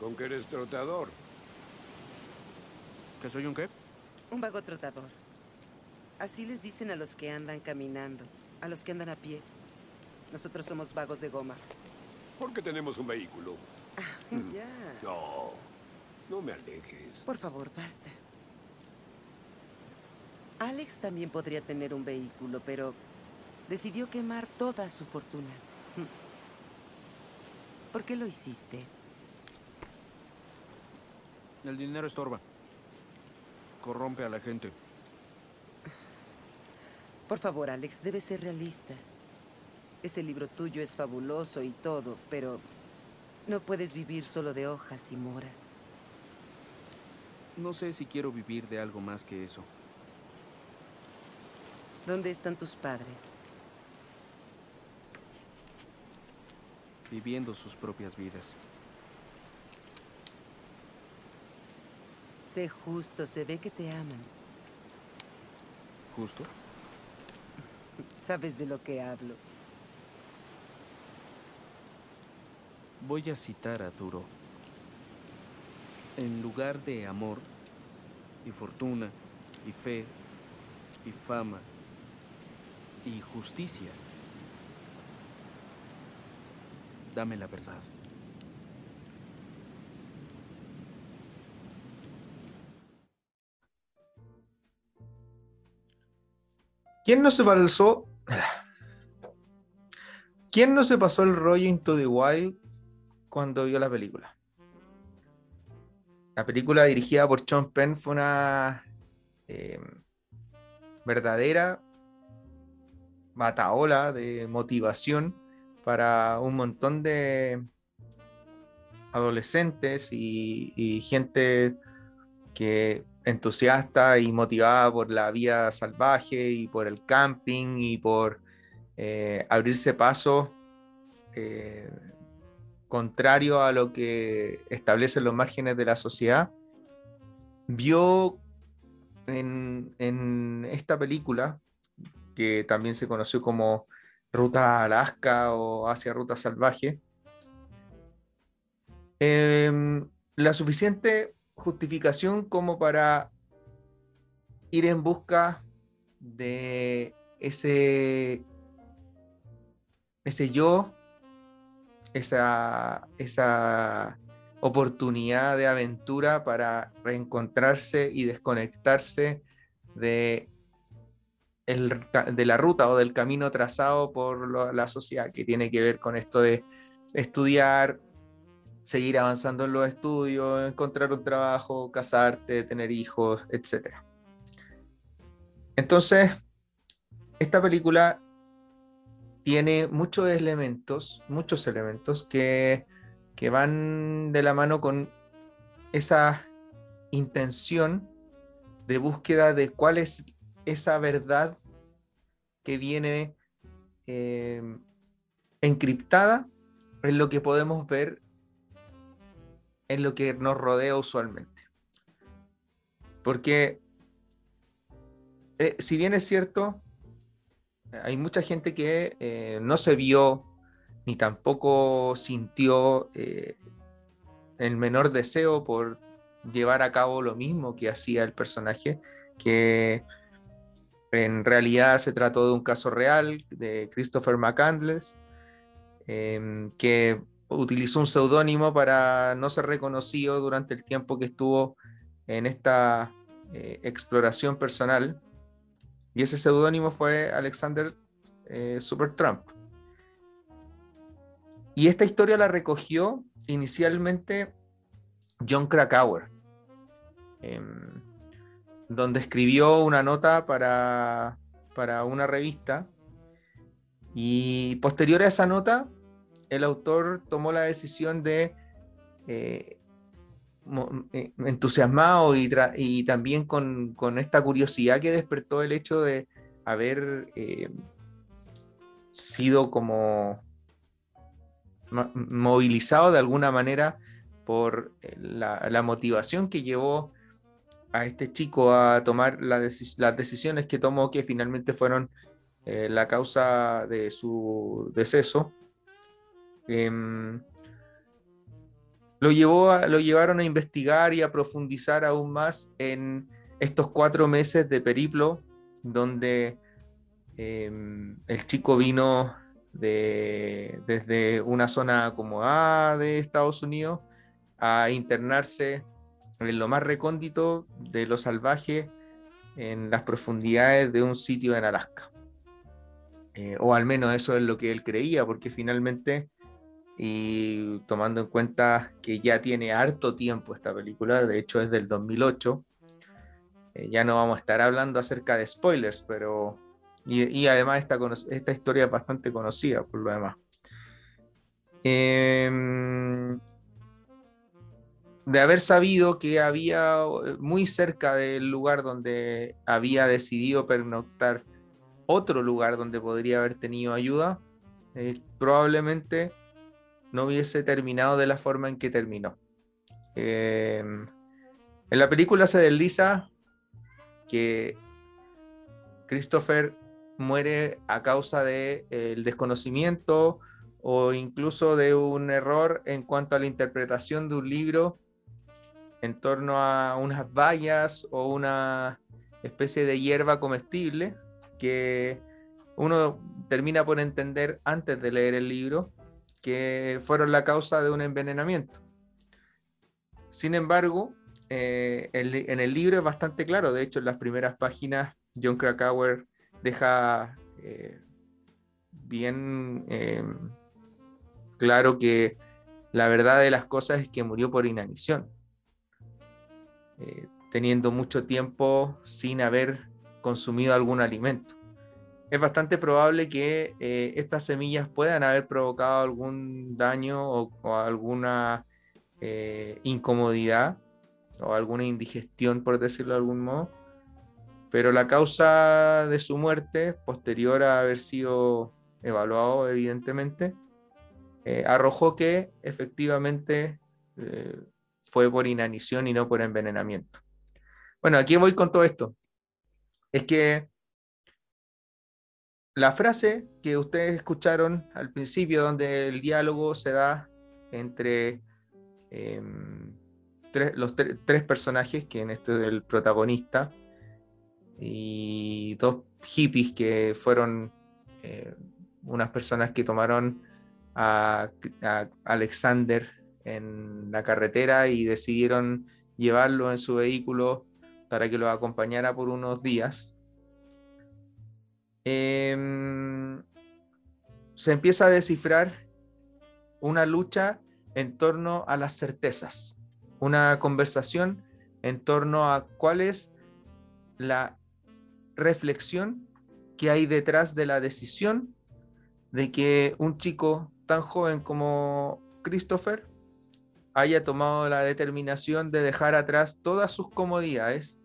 Con que eres trotador. ¿Que soy un qué? Un vago trotador. Así les dicen a los que andan caminando, a los que andan a pie. Nosotros somos vagos de goma. Porque tenemos un vehículo. ya. No, no me alejes. Por favor, basta. Alex también podría tener un vehículo, pero decidió quemar toda su fortuna. ¿Por qué lo hiciste? El dinero estorba. Corrompe a la gente. Por favor, Alex, debes ser realista. Ese libro tuyo es fabuloso y todo, pero no puedes vivir solo de hojas y moras. No sé si quiero vivir de algo más que eso. ¿Dónde están tus padres? Viviendo sus propias vidas. Sé justo, se ve que te aman. ¿Justo? Sabes de lo que hablo. Voy a citar a Duro. En lugar de amor, y fortuna, y fe, y fama, y justicia, dame la verdad. ¿Quién no se pasó? ¿Quién no se pasó el rollo Into the Wild cuando vio la película? La película dirigida por Sean Penn fue una eh, verdadera bataola de motivación para un montón de adolescentes y gente que entusiasta y motivada por la vida salvaje y por el camping y por eh, abrirse paso eh, contrario a lo que establecen los márgenes de la sociedad, vio en, esta película, que también se conoció como Ruta Alaska o Hacia Ruta Salvaje, em, la suficiente justificación como para ir en busca de ese, ese yo, esa, esa oportunidad de aventura para reencontrarse y desconectarse de, el, de la ruta o del camino trazado por la sociedad, que tiene que ver con esto de estudiar, seguir avanzando en los estudios, encontrar un trabajo, casarte, tener hijos, etc. Entonces, esta película tiene muchos elementos, muchos elementos que, que van de la mano con esa intención de búsqueda de cuál es esa verdad que viene eh, encriptada en lo que podemos ver en lo que nos rodea usualmente. Porque, eh, si bien es cierto, hay mucha gente que eh, no se vio ni tampoco sintió eh, el menor deseo por llevar a cabo lo mismo que hacía el personaje, que en realidad se trató de un caso real de Christopher McCandless, em, que utilizó un seudónimo para no ser reconocido durante el tiempo que estuvo en esta eh, exploración personal. Y ese seudónimo fue Alexander eh, Supertramp. Y esta historia la recogió inicialmente John Krakauer, em, donde escribió una nota para, para una revista. Y posterior a esa nota, el autor tomó la decisión de, eh, eh, entusiasmado y, también con, esta curiosidad que despertó el hecho de haber eh, sido como movilizado de alguna manera por la, motivación que llevó a este chico a tomar las decisiones que tomó, que finalmente fueron la causa de su deceso, Em, lo, llevó a- lo llevaron a investigar y a profundizar aún más en estos cuatro meses de periplo, donde em, el chico vino de, desde una zona acomodada de Estados Unidos a internarse en lo más recóndito de lo salvaje en las profundidades de un sitio en Alaska. Eh, o al menos eso es lo que él creía, porque finalmente, y tomando en cuenta que ya tiene harto tiempo esta película, de hecho es del 2008, eh, ya no vamos a estar hablando acerca de spoilers, pero... Y, además esta, esta historia es bastante conocida por lo demás. Em, de haber sabido que había eh, muy cerca del lugar donde había decidido pernoctar otro lugar donde podría haber tenido ayuda, eh, probablemente no hubiese terminado de la forma en que terminó. Em, en la película se desliza que Christopher muere a causa del desconocimiento o incluso de un error en cuanto a la interpretación de un libro en torno a unas bayas o una especie de hierba comestible que uno termina por entender antes de leer el libro que fueron la causa de un envenenamiento. Sin embargo, eh, en el libro es bastante claro, de hecho en las primeras páginas John Krakauer deja eh, bien eh, claro que la verdad de las cosas es que murió por inanición, teniendo mucho tiempo sin haber consumido algún alimento. Es bastante probable que eh, estas semillas puedan haber provocado algún daño o, alguna eh, incomodidad o alguna indigestión, por decirlo de algún modo. Pero la causa de su muerte, posterior a haber sido evaluado, evidentemente, eh, arrojó que efectivamente fue por inanición y no por envenenamiento. Bueno, aquí voy con todo esto. Es que la frase que ustedes escucharon al principio, donde el diálogo se da entre em, tres- los tre- tres personajes, que en esto es el protagonista, y dos hippies que fueron eh, unas personas que tomaron a Alexander en la carretera y decidieron llevarlo en su vehículo para que lo acompañara por unos días. Em, se empieza a descifrar una lucha en torno a las certezas, una conversación en torno a cuál es la reflexión que hay detrás de la decisión de que un chico tan joven como Christopher haya tomado la determinación de dejar atrás todas sus comodidades,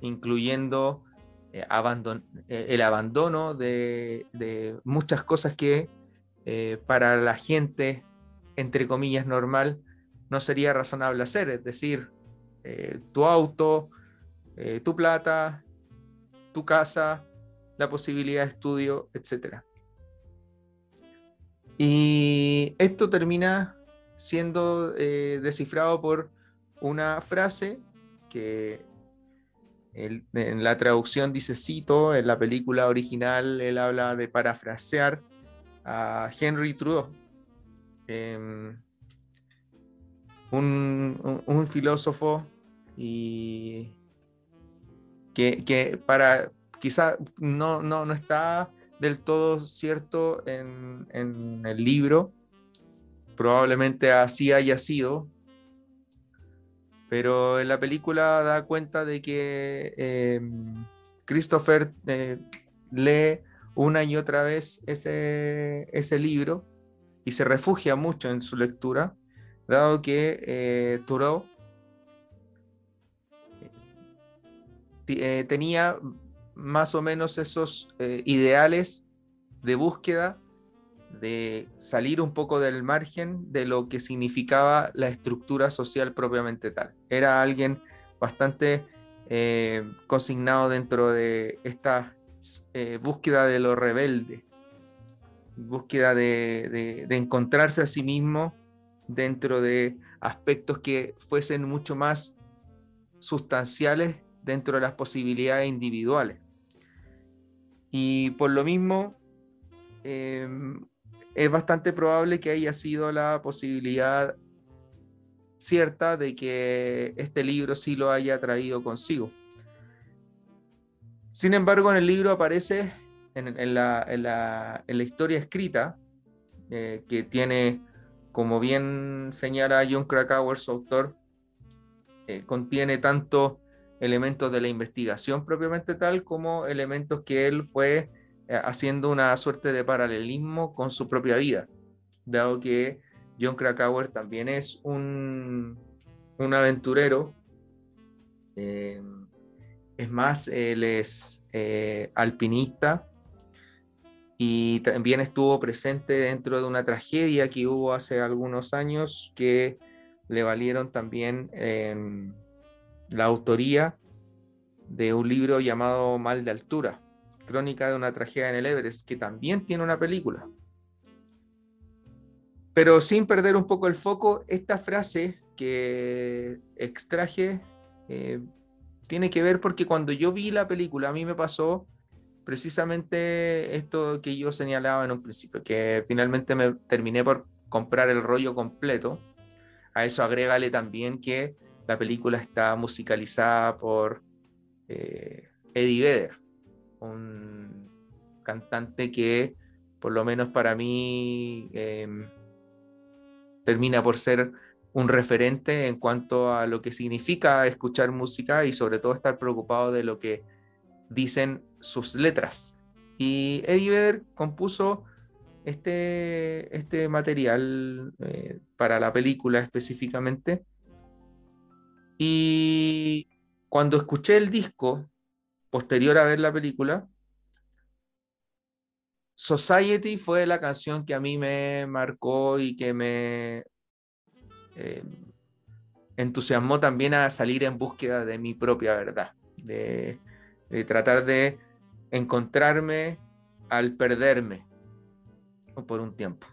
incluyendo eh, eh, el abandono de, de muchas cosas que eh, para la gente, entre comillas, normal, no sería razonable hacer, es decir, tu auto, tu plata, tu casa, la posibilidad de estudio, etc. Y esto termina siendo descifrado por una frase que en la traducción dice cito, en la película original él habla de parafrasear a Henry Trudeau, em, un, un- un filósofo y que, que para quizá no, no, no está del todo cierto en, en el libro, probablemente así haya sido, pero en la película da cuenta de que eh, Christopher eh, lee una y otra vez ese, ese libro y se refugia mucho en su lectura, dado que eh, Thoreau eh, tenía más o menos esos eh, ideales de búsqueda, de salir un poco del margen de lo que significaba la estructura social propiamente tal. Era alguien bastante eh, consignado dentro de esta eh, búsqueda de lo rebelde, búsqueda de, de- encontrarse a sí mismo dentro de aspectos que fuesen mucho más sustanciales dentro de las posibilidades individuales. Y por lo mismo, em, es bastante probable que haya sido la posibilidad cierta de que este libro sí lo haya traído consigo. Sin embargo, en el libro aparece, en, la, historia escrita, eh, que tiene, como bien señala John Krakauer, su autor, eh, contiene tanto elementos de la investigación propiamente tal como elementos que él fue haciendo una suerte de paralelismo con su propia vida, dado que John Krakauer también es un, un aventurero. Eh, es más, él es eh, alpinista y también estuvo presente dentro de una tragedia que hubo hace algunos años que le valieron también em, la autoría de un libro llamado Mal de Altura, crónica de una tragedia en el Everest, que también tiene una película. Pero sin perder un poco el foco, esta frase que extraje eh, tiene que ver porque cuando yo vi la película, a mí me pasó precisamente esto que yo señalaba en un principio, que finalmente me terminé por comprar el rollo completo. A eso agrégale también que la película está musicalizada por eh, Eddie Vedder, un cantante que por lo menos para mí em, termina por ser un referente en cuanto a lo que significa escuchar música y sobre todo estar preocupado de lo que dicen sus letras. Y Eddie Vedder compuso este, este material eh, para la película específicamente. Y cuando escuché el disco, posterior a ver la película, Society fue la canción que a mí me marcó y que me eh, entusiasmó también a salir en búsqueda de mi propia verdad, de, tratar de encontrarme al perderme por un tiempo.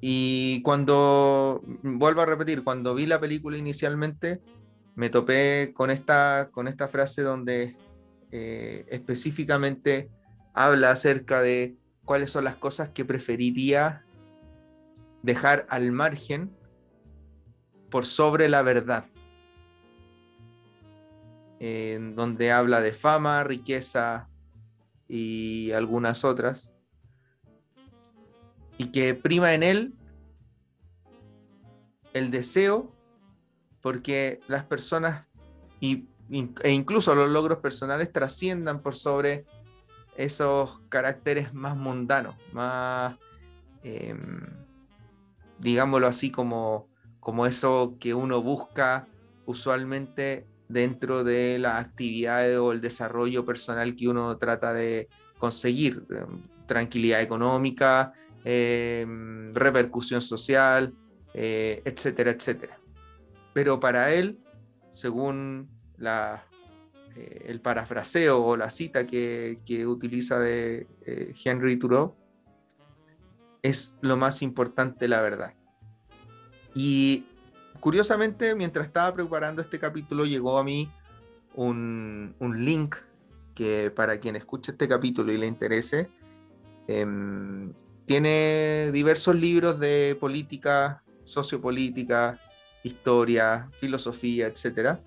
Y cuando, vuelvo a repetir, cuando vi la película inicialmente, me topé con esta, con esta frase donde eh, específicamente habla acerca de cuáles son las cosas que preferiría dejar al margen por sobre la verdad. En donde habla de fama, riqueza y algunas otras. Y que prima en él el deseo porque las personas y, e incluso los logros personales trasciendan por sobre esos caracteres más mundanos, más, em, digámoslo así, como, como eso que uno busca usualmente dentro de las actividades o el desarrollo personal que uno trata de conseguir. Em, tranquilidad económica, em, repercusión social, eh, etcétera, etcétera. Pero para él, según la eh, el parafraseo o la cita que, utiliza de eh, Henry Thoreau, es lo más importante la verdad. Y curiosamente, mientras estaba preparando este capítulo, llegó a mí un, link que para quien escuche este capítulo y le interese, em, tiene diversos libros de política, sociopolítica, historia, filosofía, etcétera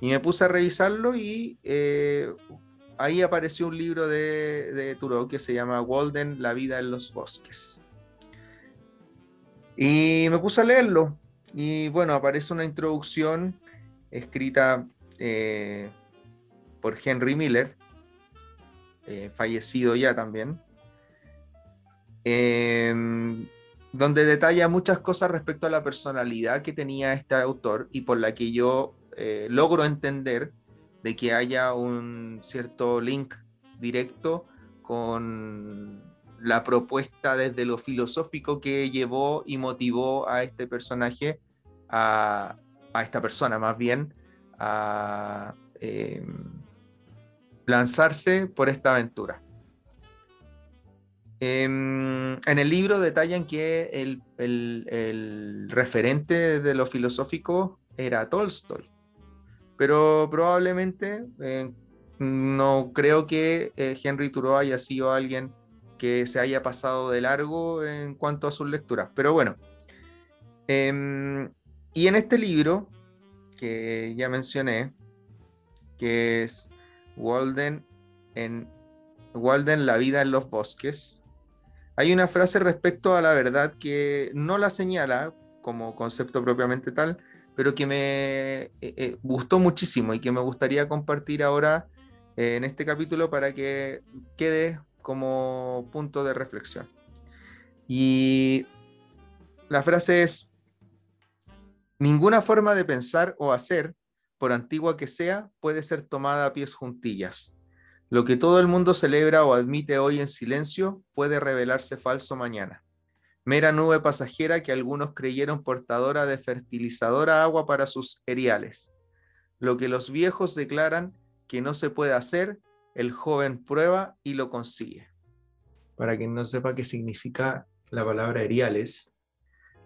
y me puse a revisarlo y eh, ahí apareció un libro de, de Thoreau que se llama Walden, La vida en los bosques. Y me puse a leerlo. Y bueno, aparece una introducción escrita eh, por Henry Miller, eh, fallecido ya también, em, donde detalla muchas cosas respecto a la personalidad que tenía este autor y por la que yo eh, logro entender de que haya un cierto link directo con la propuesta desde lo filosófico que llevó y motivó a este personaje, a, esta persona más bien, a em, lanzarse por esta aventura. Em, en el libro detallan que el, referente de lo filosófico era Tolstoy, pero probablemente eh, no creo que eh, Henry Thoreau haya sido alguien que se haya pasado de largo en cuanto a sus lecturas. Pero bueno, em, y en este libro que ya mencioné, que es Walden en Walden, La vida en los bosques, hay una frase respecto a la verdad que no la señala como concepto propiamente tal, pero que me eh, eh, gustó muchísimo y que me gustaría compartir ahora eh, en este capítulo para que quede como punto de reflexión. Y la frase es, ninguna forma de pensar o hacer, por antigua que sea, puede ser tomada a pies juntillas. Lo que todo el mundo celebra o admite hoy en silencio puede revelarse falso mañana. Mera nube pasajera que algunos creyeron portadora de fertilizadora agua para sus eriales. Lo que los viejos declaran que no se puede hacer, el joven prueba y lo consigue. Para quien no sepa qué significa la palabra eriales,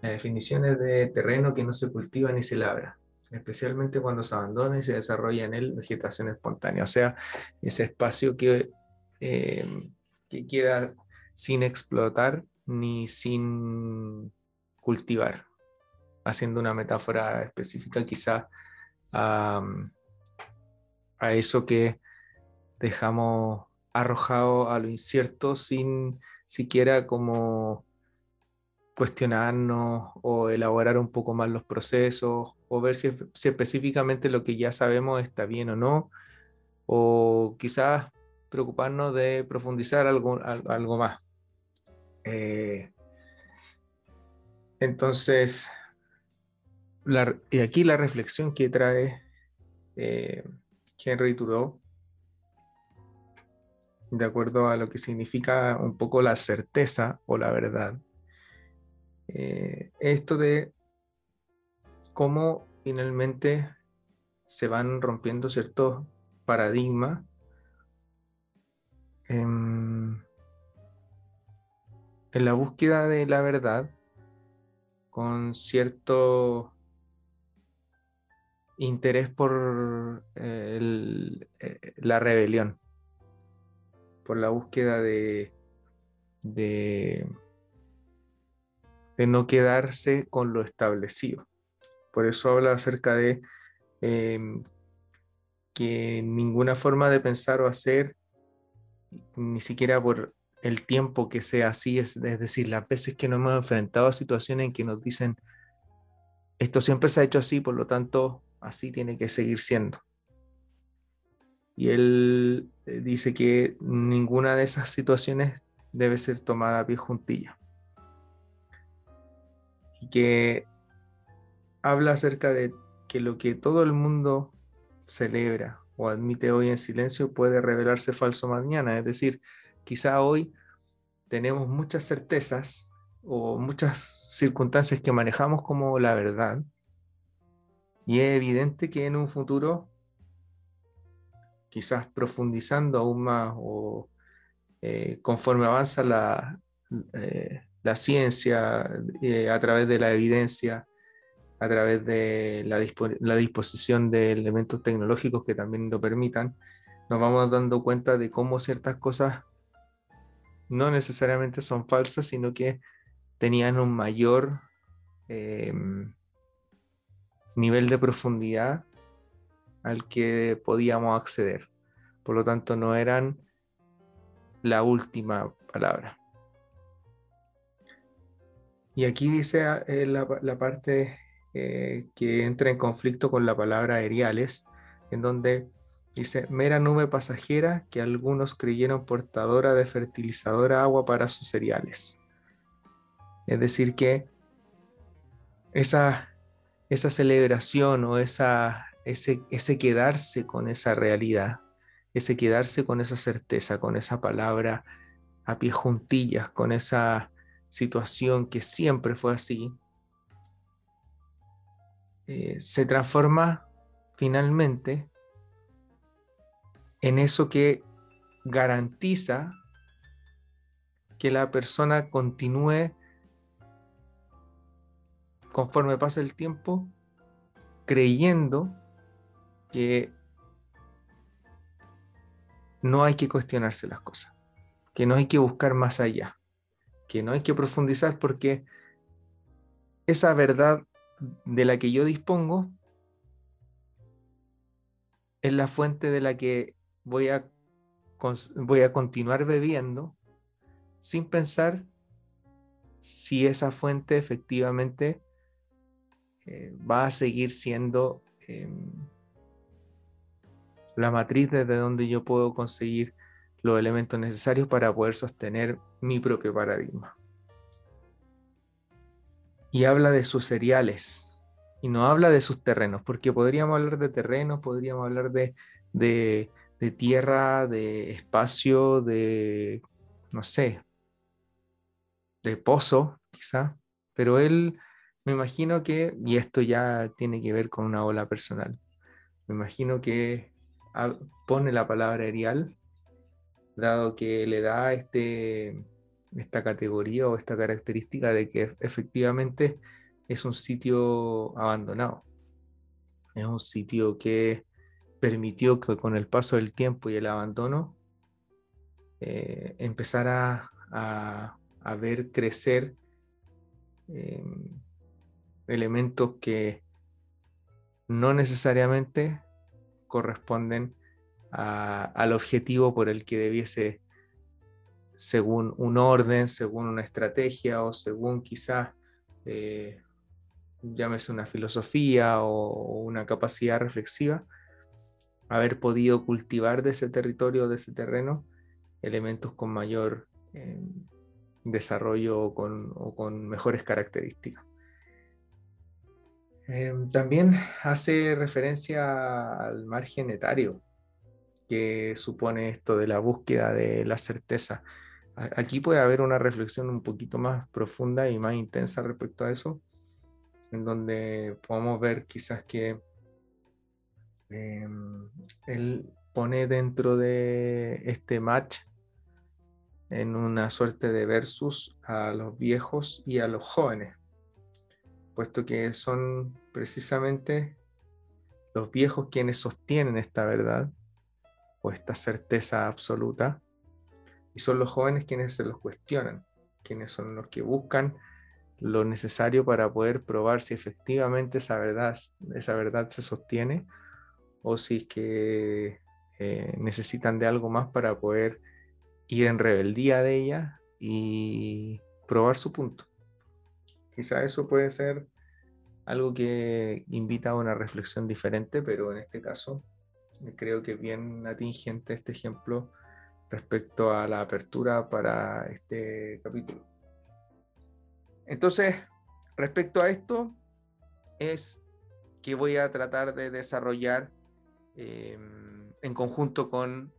la definición es de terreno que no se cultiva ni se labra, especialmente cuando se abandona y se desarrolla en él vegetación espontánea, o sea, ese espacio que, eh, que queda sin explotar ni sin cultivar, haciendo una metáfora específica quizá a, a eso que dejamos arrojado a lo incierto sin siquiera como cuestionarnos o elaborar un poco más los procesos o ver si, específicamente lo que ya sabemos está bien o no, o quizás preocuparnos de profundizar algo, algo más. Eh, entonces, y aquí la reflexión que trae eh, Henry de acuerdo a lo que significa un poco la certeza o la verdad, eh, esto de cómo finalmente se van rompiendo ciertos paradigmas en, en, la búsqueda de la verdad con cierto interés por eh, eh, la rebelión, por la búsqueda de no quedarse con lo establecido. Por eso habla acerca de eh, que ninguna forma de pensar o hacer, ni siquiera por el tiempo que sea así, es, es decir, las veces que nos hemos enfrentado a situaciones en que nos dicen, esto siempre se ha hecho así, por lo tanto, así tiene que seguir siendo. Y él dice que ninguna de esas situaciones debe ser tomada a pie juntilla y que habla acerca de que lo que todo el mundo celebra o admite hoy en silencio puede revelarse falso mañana. Es decir, quizá hoy tenemos muchas certezas o muchas circunstancias que manejamos como la verdad y es evidente que en un futuro, quizás profundizando aún más o eh, conforme avanza la, eh, la ciencia, eh, a través de la evidencia, a través de la, dispo la, disposición de elementos tecnológicos que también lo permitan, nos vamos dando cuenta de cómo ciertas cosas no necesariamente son falsas, sino que tenían un mayor eh, nivel de profundidad al que podíamos acceder. Por lo tanto, no eran la última palabra. Y aquí dice eh, la, la, parte eh, que entra en conflicto con la palabra aeriales, en donde dice mera nube pasajera que algunos creyeron portadora de fertilizadora agua para sus cereales. Es decir, que esa, esa celebración o esa, ese, ese quedarse con esa realidad, ese quedarse con esa certeza, con esa palabra a pie juntillas, con esa situación que siempre fue así, eh, se transforma finalmente en eso que garantiza que la persona continúe conforme pasa el tiempo creyendo que no hay que cuestionarse las cosas, que no hay que buscar más allá, que no hay que profundizar porque esa verdad de la que yo dispongo es la fuente de la que voy a, voy a continuar bebiendo sin pensar si esa fuente efectivamente eh, va a seguir siendo em, la matriz desde donde yo puedo conseguir los elementos necesarios para poder sostener mi propio paradigma. Y habla de sus cereales y no habla de sus terrenos, porque podríamos hablar de terrenos, podríamos hablar de, de, tierra, de espacio, de, no sé, de pozo, quizá, pero él me imagino que, y esto ya tiene que ver con una ola personal, me imagino que pone la palabra erial, dado que le da este, esta categoría o esta característica de que efectivamente es un sitio abandonado. Es un sitio que permitió que con el paso del tiempo y el abandono eh, empezara a, ver crecer em, elementos que no necesariamente corresponden al objetivo por el que debiese, según un orden, según una estrategia o según quizás, eh, llámese una filosofía o, una capacidad reflexiva, haber podido cultivar de ese territorio, de ese terreno, elementos con mayor eh, desarrollo o con mejores características. Em, también hace referencia al margen etario que supone esto de la búsqueda de la certeza. Aquí puede haber una reflexión un poquito más profunda y más intensa respecto a eso, en donde podemos ver quizás que em, él pone dentro de este match en una suerte de versus a los viejos y a los jóvenes puesto que son precisamente los viejos quienes sostienen esta verdad o esta certeza absoluta, y son los jóvenes quienes se los cuestionan, quienes son los que buscan lo necesario para poder probar si efectivamente esa verdad, esa verdad se sostiene o si es que eh, necesitan de algo más para poder ir en rebeldía de ella y probar su punto. Quizá eso puede ser algo que invita a una reflexión diferente, pero en este caso creo que es bien atingente este ejemplo respecto a la apertura para este capítulo. Entonces, respecto a esto, es que voy a tratar de desarrollar em, en conjunto con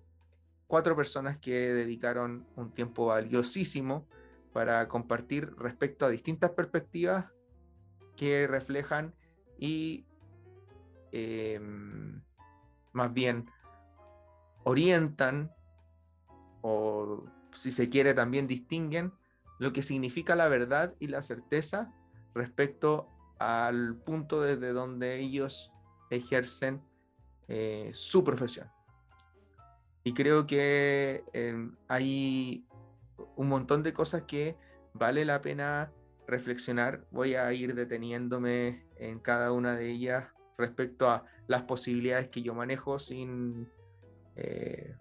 cuatro personas que dedicaron un tiempo valiosísimo para compartir respecto a distintas perspectivas que reflejan y em, más bien orientan o si se quiere también distinguen lo que significa la verdad y la certeza respecto al punto desde donde ellos ejercen eh, su profesión. Y creo que em, hay un montón de cosas que vale la pena reflexionar. Voy a ir deteniéndome en cada una de ellas respecto a las posibilidades que yo manejo sin eh,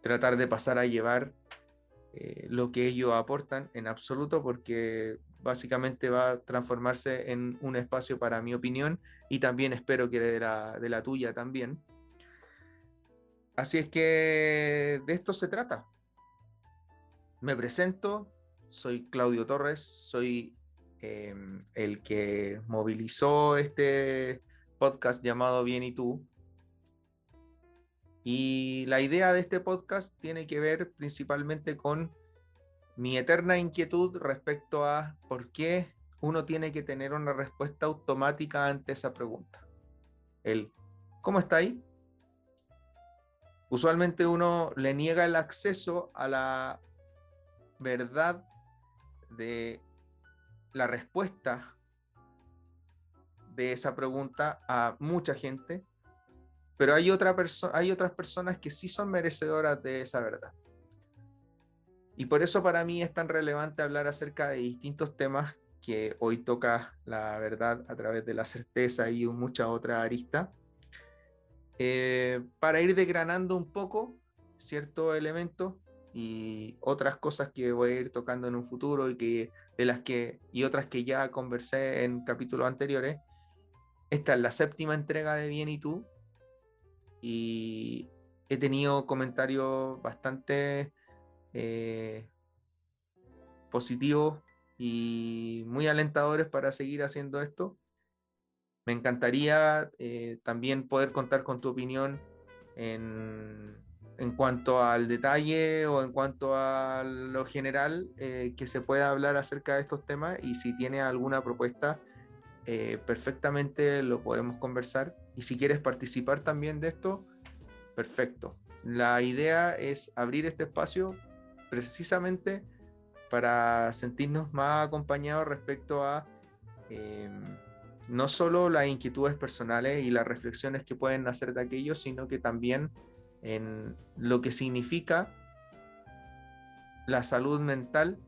tratar de pasar a llevar eh, lo que ellos aportan en absoluto, porque básicamente va a transformarse en un espacio para mi opinión y también espero que de la, de la tuya también. Así es que de esto se trata, me presento, soy Claudio Torres, soy em, el que movilizó este podcast llamado Bien y tú. Y la idea de este podcast tiene que ver principalmente con mi eterna inquietud respecto a por qué uno tiene que tener una respuesta automática ante esa pregunta. El ¿cómo está ahí? Usualmente uno le niega el acceso a la verdad de la respuesta de esa pregunta a mucha gente, pero hay, otra hay otras personas que sí son merecedoras de esa verdad. Y por eso para mí es tan relevante hablar acerca de distintos temas que hoy toca la verdad a través de la certeza y mucha otra arista, eh, para ir desgranando un poco ciertos elementos y otras cosas que voy a ir tocando en un futuro y que de las que y otras que ya conversé en capítulos anteriores. Esta es la séptima entrega de Bien y tú y he tenido comentarios bastante eh, positivos y muy alentadores para seguir haciendo esto. Me encantaría eh, también poder contar con tu opinión en, en, cuanto al detalle o en cuanto a lo general eh, que se pueda hablar acerca de estos temas y si tienes alguna propuesta, eh, perfectamente lo podemos conversar. Y si quieres participar también de esto, perfecto. La idea es abrir este espacio precisamente para sentirnos más acompañados respecto a em, no solo las inquietudes personales y las reflexiones que pueden hacer de aquello, sino que también en lo que significa la salud mental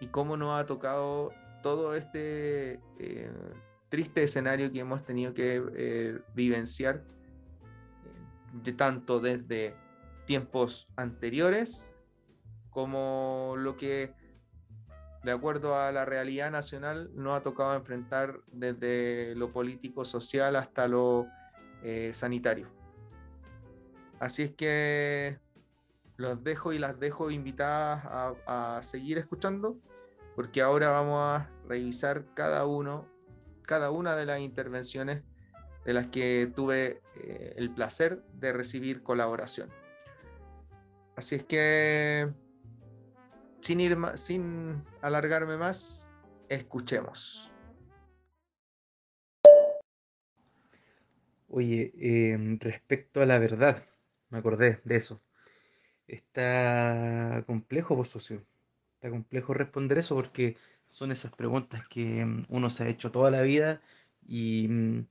y cómo nos ha tocado todo este eh, triste escenario que hemos tenido que eh, vivenciar, de tanto desde tiempos anteriores como lo que de acuerdo a la realidad nacional, no ha tocado enfrentar desde lo político, social hasta lo eh, sanitario. Así es que los dejo y las dejo invitadas a, seguir escuchando, porque ahora vamos a revisar cada uno, cada una de las intervenciones de las que tuve eh, el placer de recibir colaboración. Así es que sin, ir sin alargarme más, escuchemos. Oye, em, respecto a la verdad, me acordé de eso. Está complejo, vos socio. Está complejo responder eso porque son esas preguntas que em, uno se ha hecho toda la vida y, mm,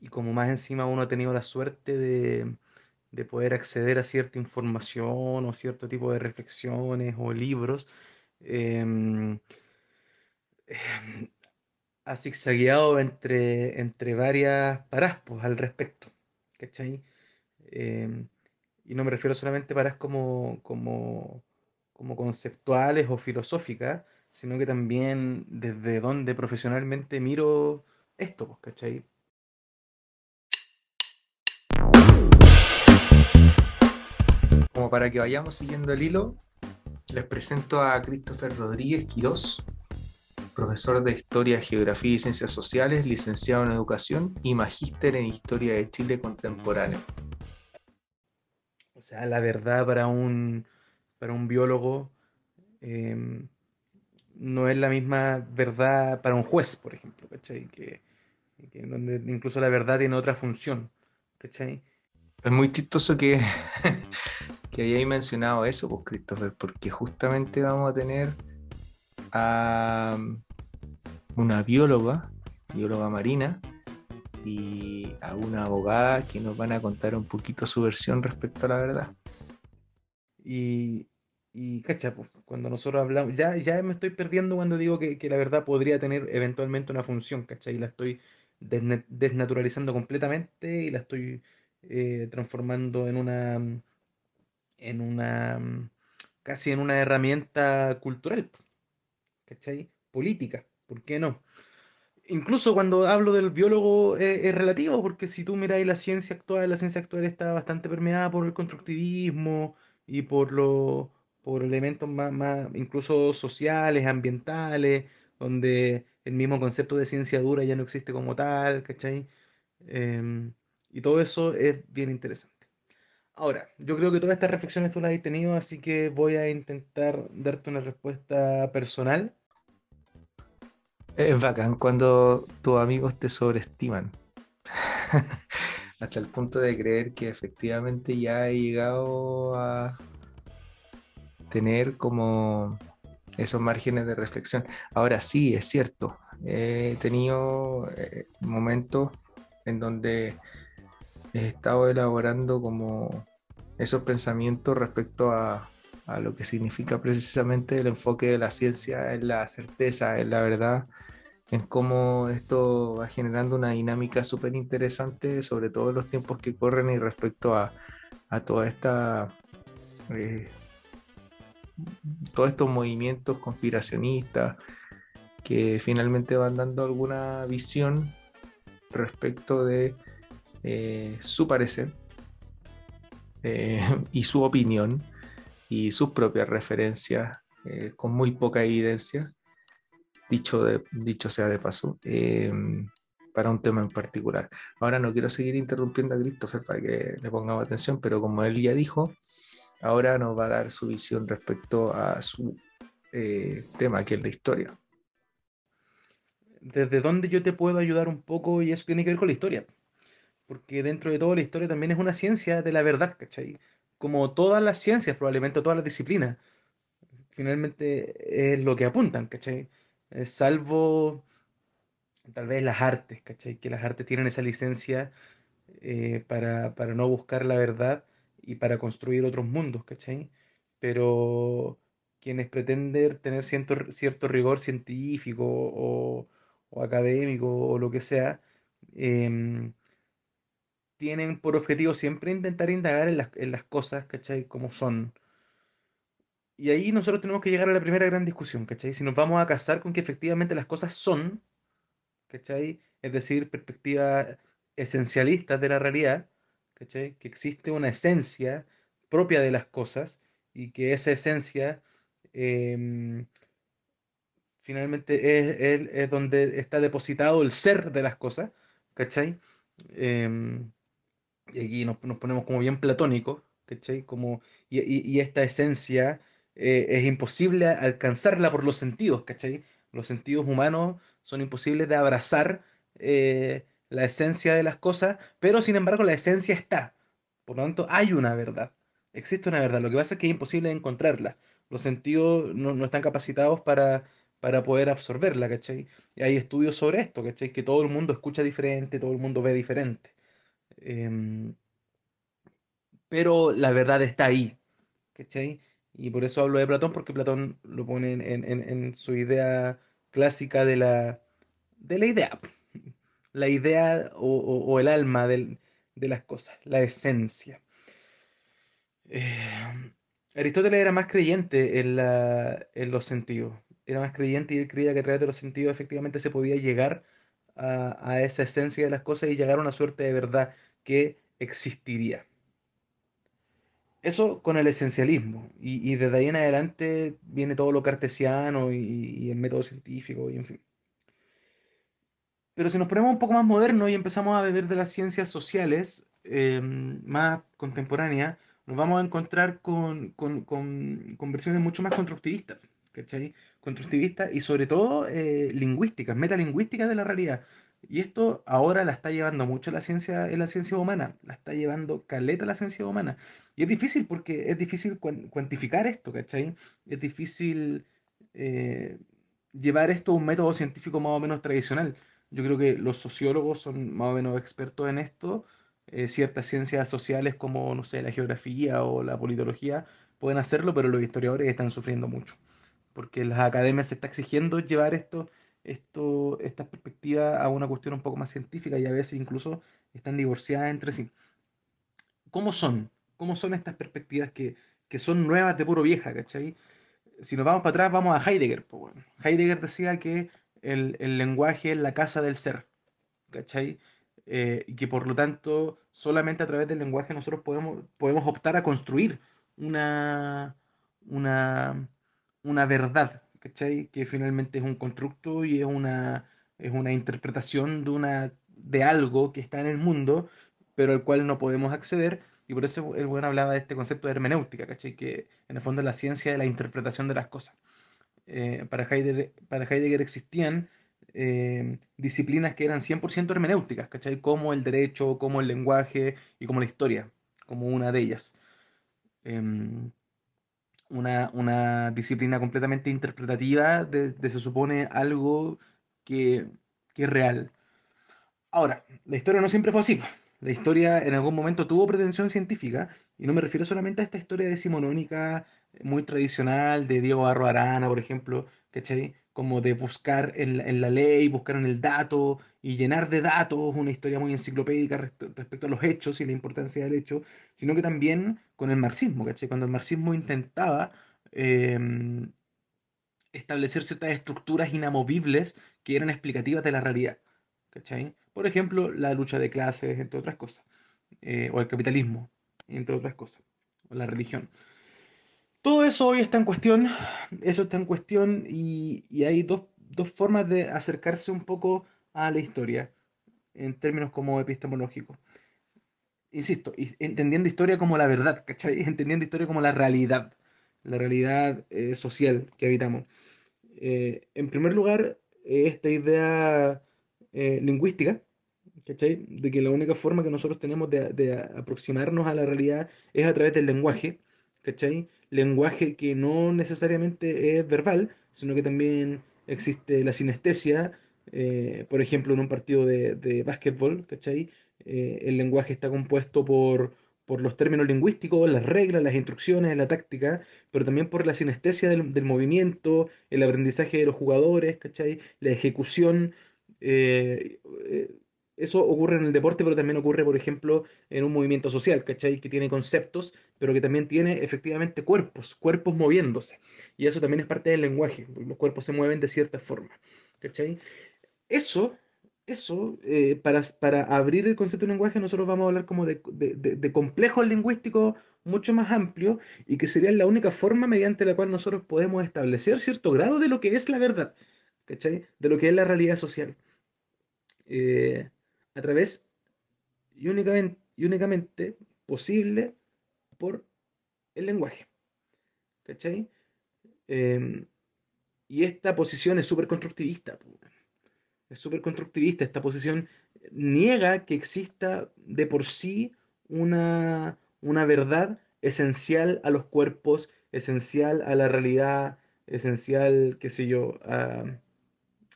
y como más encima uno ha tenido la suerte de, de poder acceder a cierta información o cierto tipo de reflexiones o libros, em, em, ha zigzagueado entre, entre varias paraspos al respecto. ¿Cachai? Em, y no me refiero solamente a paras como, como, como conceptuales o filosóficas, sino que también desde donde profesionalmente miro esto, pues, ¿cachai? como para que vayamos siguiendo el hilo, les presento a Christopher Rodríguez Quirós, profesor de Historia, Geografía y Ciencias Sociales, licenciado en Educación y magíster en Historia de Chile Contemporáneo. O sea, la verdad para un, para un biólogo em, no es la misma verdad para un juez, por ejemplo, ¿cachai? Que, donde incluso la verdad tiene otra función, ¿cachai? Es muy chistoso que, que hayáis mencionado eso, pues, Christopher, porque justamente vamos a tener a una bióloga, bióloga marina, y a una abogada que nos van a contar un poquito su versión respecto a la verdad. Y, y cacha, pues, cuando nosotros hablamos, ya, ya me estoy perdiendo cuando digo que, la verdad podría tener eventualmente una función, cacha, y la estoy desnaturalizando completamente y la estoy eh, transformando en una, en una, casi en una herramienta cultural, ¿cachai? Política, ¿por qué no? Incluso cuando hablo del biólogo eh, es relativo, porque si tú miráis la ciencia actual, la ciencia actual está bastante permeada por el constructivismo y por, lo, por elementos más, más incluso sociales, ambientales, donde el mismo concepto de ciencia dura ya no existe como tal, ¿cachai? Em, y todo eso es bien interesante. Ahora, yo creo que todas estas reflexiones tú las has tenido, así que voy a intentar darte una respuesta personal. Es bacán cuando tus amigos te sobreestiman. Hasta el punto de creer que efectivamente ya he llegado a tener como esos márgenes de reflexión. Ahora sí, es cierto, he tenido eh, momentos en donde he estado elaborando como esos pensamientos respecto a, a lo que significa precisamente el enfoque de la ciencia en la certeza, en la verdad, en cómo esto va generando una dinámica súper interesante, sobre todo en los tiempos que corren y respecto a, toda esta... Eh, todos estos movimientos conspiracionistas que finalmente van dando alguna visión respecto de eh, su parecer eh, y su opinión y sus propias referencias eh, con muy poca evidencia, dicho, de, dicho sea de paso, em, para un tema en particular. Ahora no quiero seguir interrumpiendo a Christopher para que le pongamos atención, pero como él ya dijo, ahora nos va a dar su visión respecto a su eh, tema, que es la historia. Desde dónde yo te puedo ayudar un poco y eso tiene que ver con la historia. Porque dentro de todo la historia también es una ciencia de la verdad, ¿cachai? como todas las ciencias, probablemente todas las disciplinas, finalmente es lo que apuntan, ¿cachai? Eh, salvo tal vez las artes, ¿cachai? Que las artes tienen esa licencia eh, para, no buscar la verdad y para construir otros mundos, ¿cachai? Pero quienes pretenden tener cierto, cierto rigor científico o, académico o lo que sea, em, tienen por objetivo siempre intentar indagar en las, en las cosas, ¿cachai? Como son. Y ahí nosotros tenemos que llegar a la primera gran discusión, ¿cachai? Si nos vamos a casar con que efectivamente las cosas son, ¿cachai? Es decir, perspectivas esencialistas de la realidad, ¿cachai? Que existe una esencia propia de las cosas y que esa esencia em, finalmente es, es, donde está depositado el ser de las cosas, ¿cachai? Em, y aquí nos, ponemos como bien platónicos. Como, y, esta esencia eh, es imposible alcanzarla por los sentidos, ¿cachai? Los sentidos humanos son imposibles de abrazar eh, la esencia de las cosas, pero sin embargo la esencia está. Por lo tanto, hay una verdad. Existe una verdad. Lo que pasa es que es imposible encontrarla. Los sentidos no, están capacitados para, para poder absorberla, ¿cachai? Y hay estudios sobre esto, ¿cachai? Que todo el mundo escucha diferente, todo el mundo ve diferente. Em, pero la verdad está ahí, ¿cachai? Y por eso hablo de Platón, porque Platón lo pone en, su idea clásica de la, de la idea, la idea o, el alma de las cosas, la esencia. Em, Aristóteles era más creyente en, la, en los sentidos, era más creyente y él creía que a través de los sentidos efectivamente se podía llegar a, esa esencia de las cosas y llegar a una suerte de verdad que existiría. Eso con el esencialismo. Y, desde ahí en adelante viene todo lo cartesiano y, el método científico, y en fin. Pero si nos ponemos un poco más modernos y empezamos a beber de las ciencias sociales em, más contemporáneas, nos vamos a encontrar con, con versiones mucho más constructivistas. ¿cachai? Constructivista y sobre todo eh, lingüísticas, metalingüísticas de la realidad. Y esto ahora la está llevando mucho la ciencia, en la ciencia humana, la está llevando caleta la ciencia humana. Y es difícil porque es difícil cuantificar esto, ¿cachai? Es difícil eh, llevar esto a un método científico más o menos tradicional. Yo creo que los sociólogos son más o menos expertos en esto. Eh, ciertas ciencias sociales como, no sé, la geografía o la politología pueden hacerlo, pero los historiadores están sufriendo mucho porque las academias se está exigiendo llevar esto, esto, estas perspectivas a una cuestión un poco más científica y a veces incluso están divorciadas entre sí. ¿Cómo son? ¿Cómo son estas perspectivas que, son nuevas de puro vieja, ¿cachai? Si nos vamos para atrás, vamos a Heidegger. Pues Heidegger decía que el, lenguaje es la casa del ser, ¿cachai? Eh, y que por lo tanto solamente a través del lenguaje nosotros podemos, podemos optar a construir una, una, una verdad, ¿cachai? Que finalmente es un constructo y es una, es una interpretación de, una, de algo que está en el mundo, pero al cual no podemos acceder. Y por eso el buen hablaba de este concepto de hermenéutica, ¿cachai? Que en el fondo es la ciencia de la interpretación de las cosas. Eh, para, Heidegger, existían eh, disciplinas que eran 100% hermenéuticas, ¿cachai? Como el derecho, como el lenguaje y como la historia, como una de ellas. Em, una, disciplina completamente interpretativa de, se supone algo que, que es real. Ahora, la historia no siempre fue así. La historia en algún momento tuvo pretensión científica, y no me refiero solamente a esta historia decimonónica muy tradicional de Diego Barro Arana, por ejemplo, ¿cachai? Como de buscar en la, en la ley, buscar en el dato y llenar de datos una historia muy enciclopédica respecto a los hechos y la importancia del hecho, sino que también con el marxismo, ¿cachai? Cuando el marxismo intentaba em, establecer ciertas estructuras inamovibles que eran explicativas de la realidad. ¿Cachai? Por ejemplo, la lucha de clases, entre otras cosas. eh, o el capitalismo, entre otras cosas. O la religión. Todo eso hoy está en cuestión. Eso está en cuestión y, y hay dos, dos formas de acercarse un poco a la historia en términos como epistemológicos. Insisto, entendiendo historia como la verdad, ¿cachai? Entendiendo historia como la realidad, la realidad eh, social que habitamos. Eh, en primer lugar, eh, esta idea eh, lingüística, ¿cachai? De que la única forma que nosotros tenemos de, de aproximarnos a la realidad es a través del lenguaje, ¿cachai? Lenguaje que no necesariamente es verbal, sino que también existe la sinestesia, eh, por ejemplo, en un partido de, de básquetbol, ¿cachai? Eh, el lenguaje está compuesto por, por los términos lingüísticos, las reglas, las instrucciones, la táctica, pero también por la sinestesia del, del movimiento, el aprendizaje de los jugadores, ¿cachai? La ejecución. eh, eh, eso ocurre en el deporte, pero también ocurre, por ejemplo, en un movimiento social, ¿cachai? Que tiene conceptos, pero que también tiene efectivamente cuerpos, cuerpos moviéndose. Y eso también es parte del lenguaje, los cuerpos se mueven de cierta forma, ¿cachai? Eso, eso, eh, para, para abrir el concepto de lenguaje, nosotros vamos a hablar como de, de, de- de complejos lingüísticos mucho más amplios y que sería la única forma mediante la cual nosotros podemos establecer cierto grado de lo que es la verdad, ¿cachai? De lo que es la realidad social. Eh, a través y únicamente, posible por el lenguaje, ¿cachai? Em, y esta posición es súper constructivista, es súper constructivista. Esta posición niega que exista de por sí una, una verdad esencial a los cuerpos, esencial a la realidad, esencial, qué sé yo, a,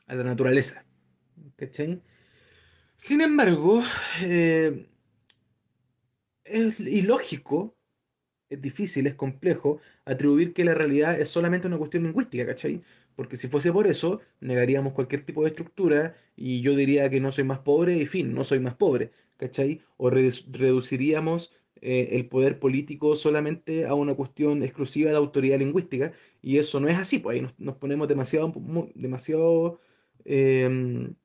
a la naturaleza. ¿Cachai? Sin embargo, eh, es ilógico, es difícil, es complejo atribuir que la realidad es solamente una cuestión lingüística, ¿cachai? Porque si fuese por eso, negaríamos cualquier tipo de estructura y yo diría que no soy más pobre y fin, no soy más pobre, ¿cachai? O redu- reduciríamos eh, el poder político solamente a una cuestión exclusiva de autoridad lingüística y eso no es así, pues ahí nos, ponemos demasiado, demasiado em,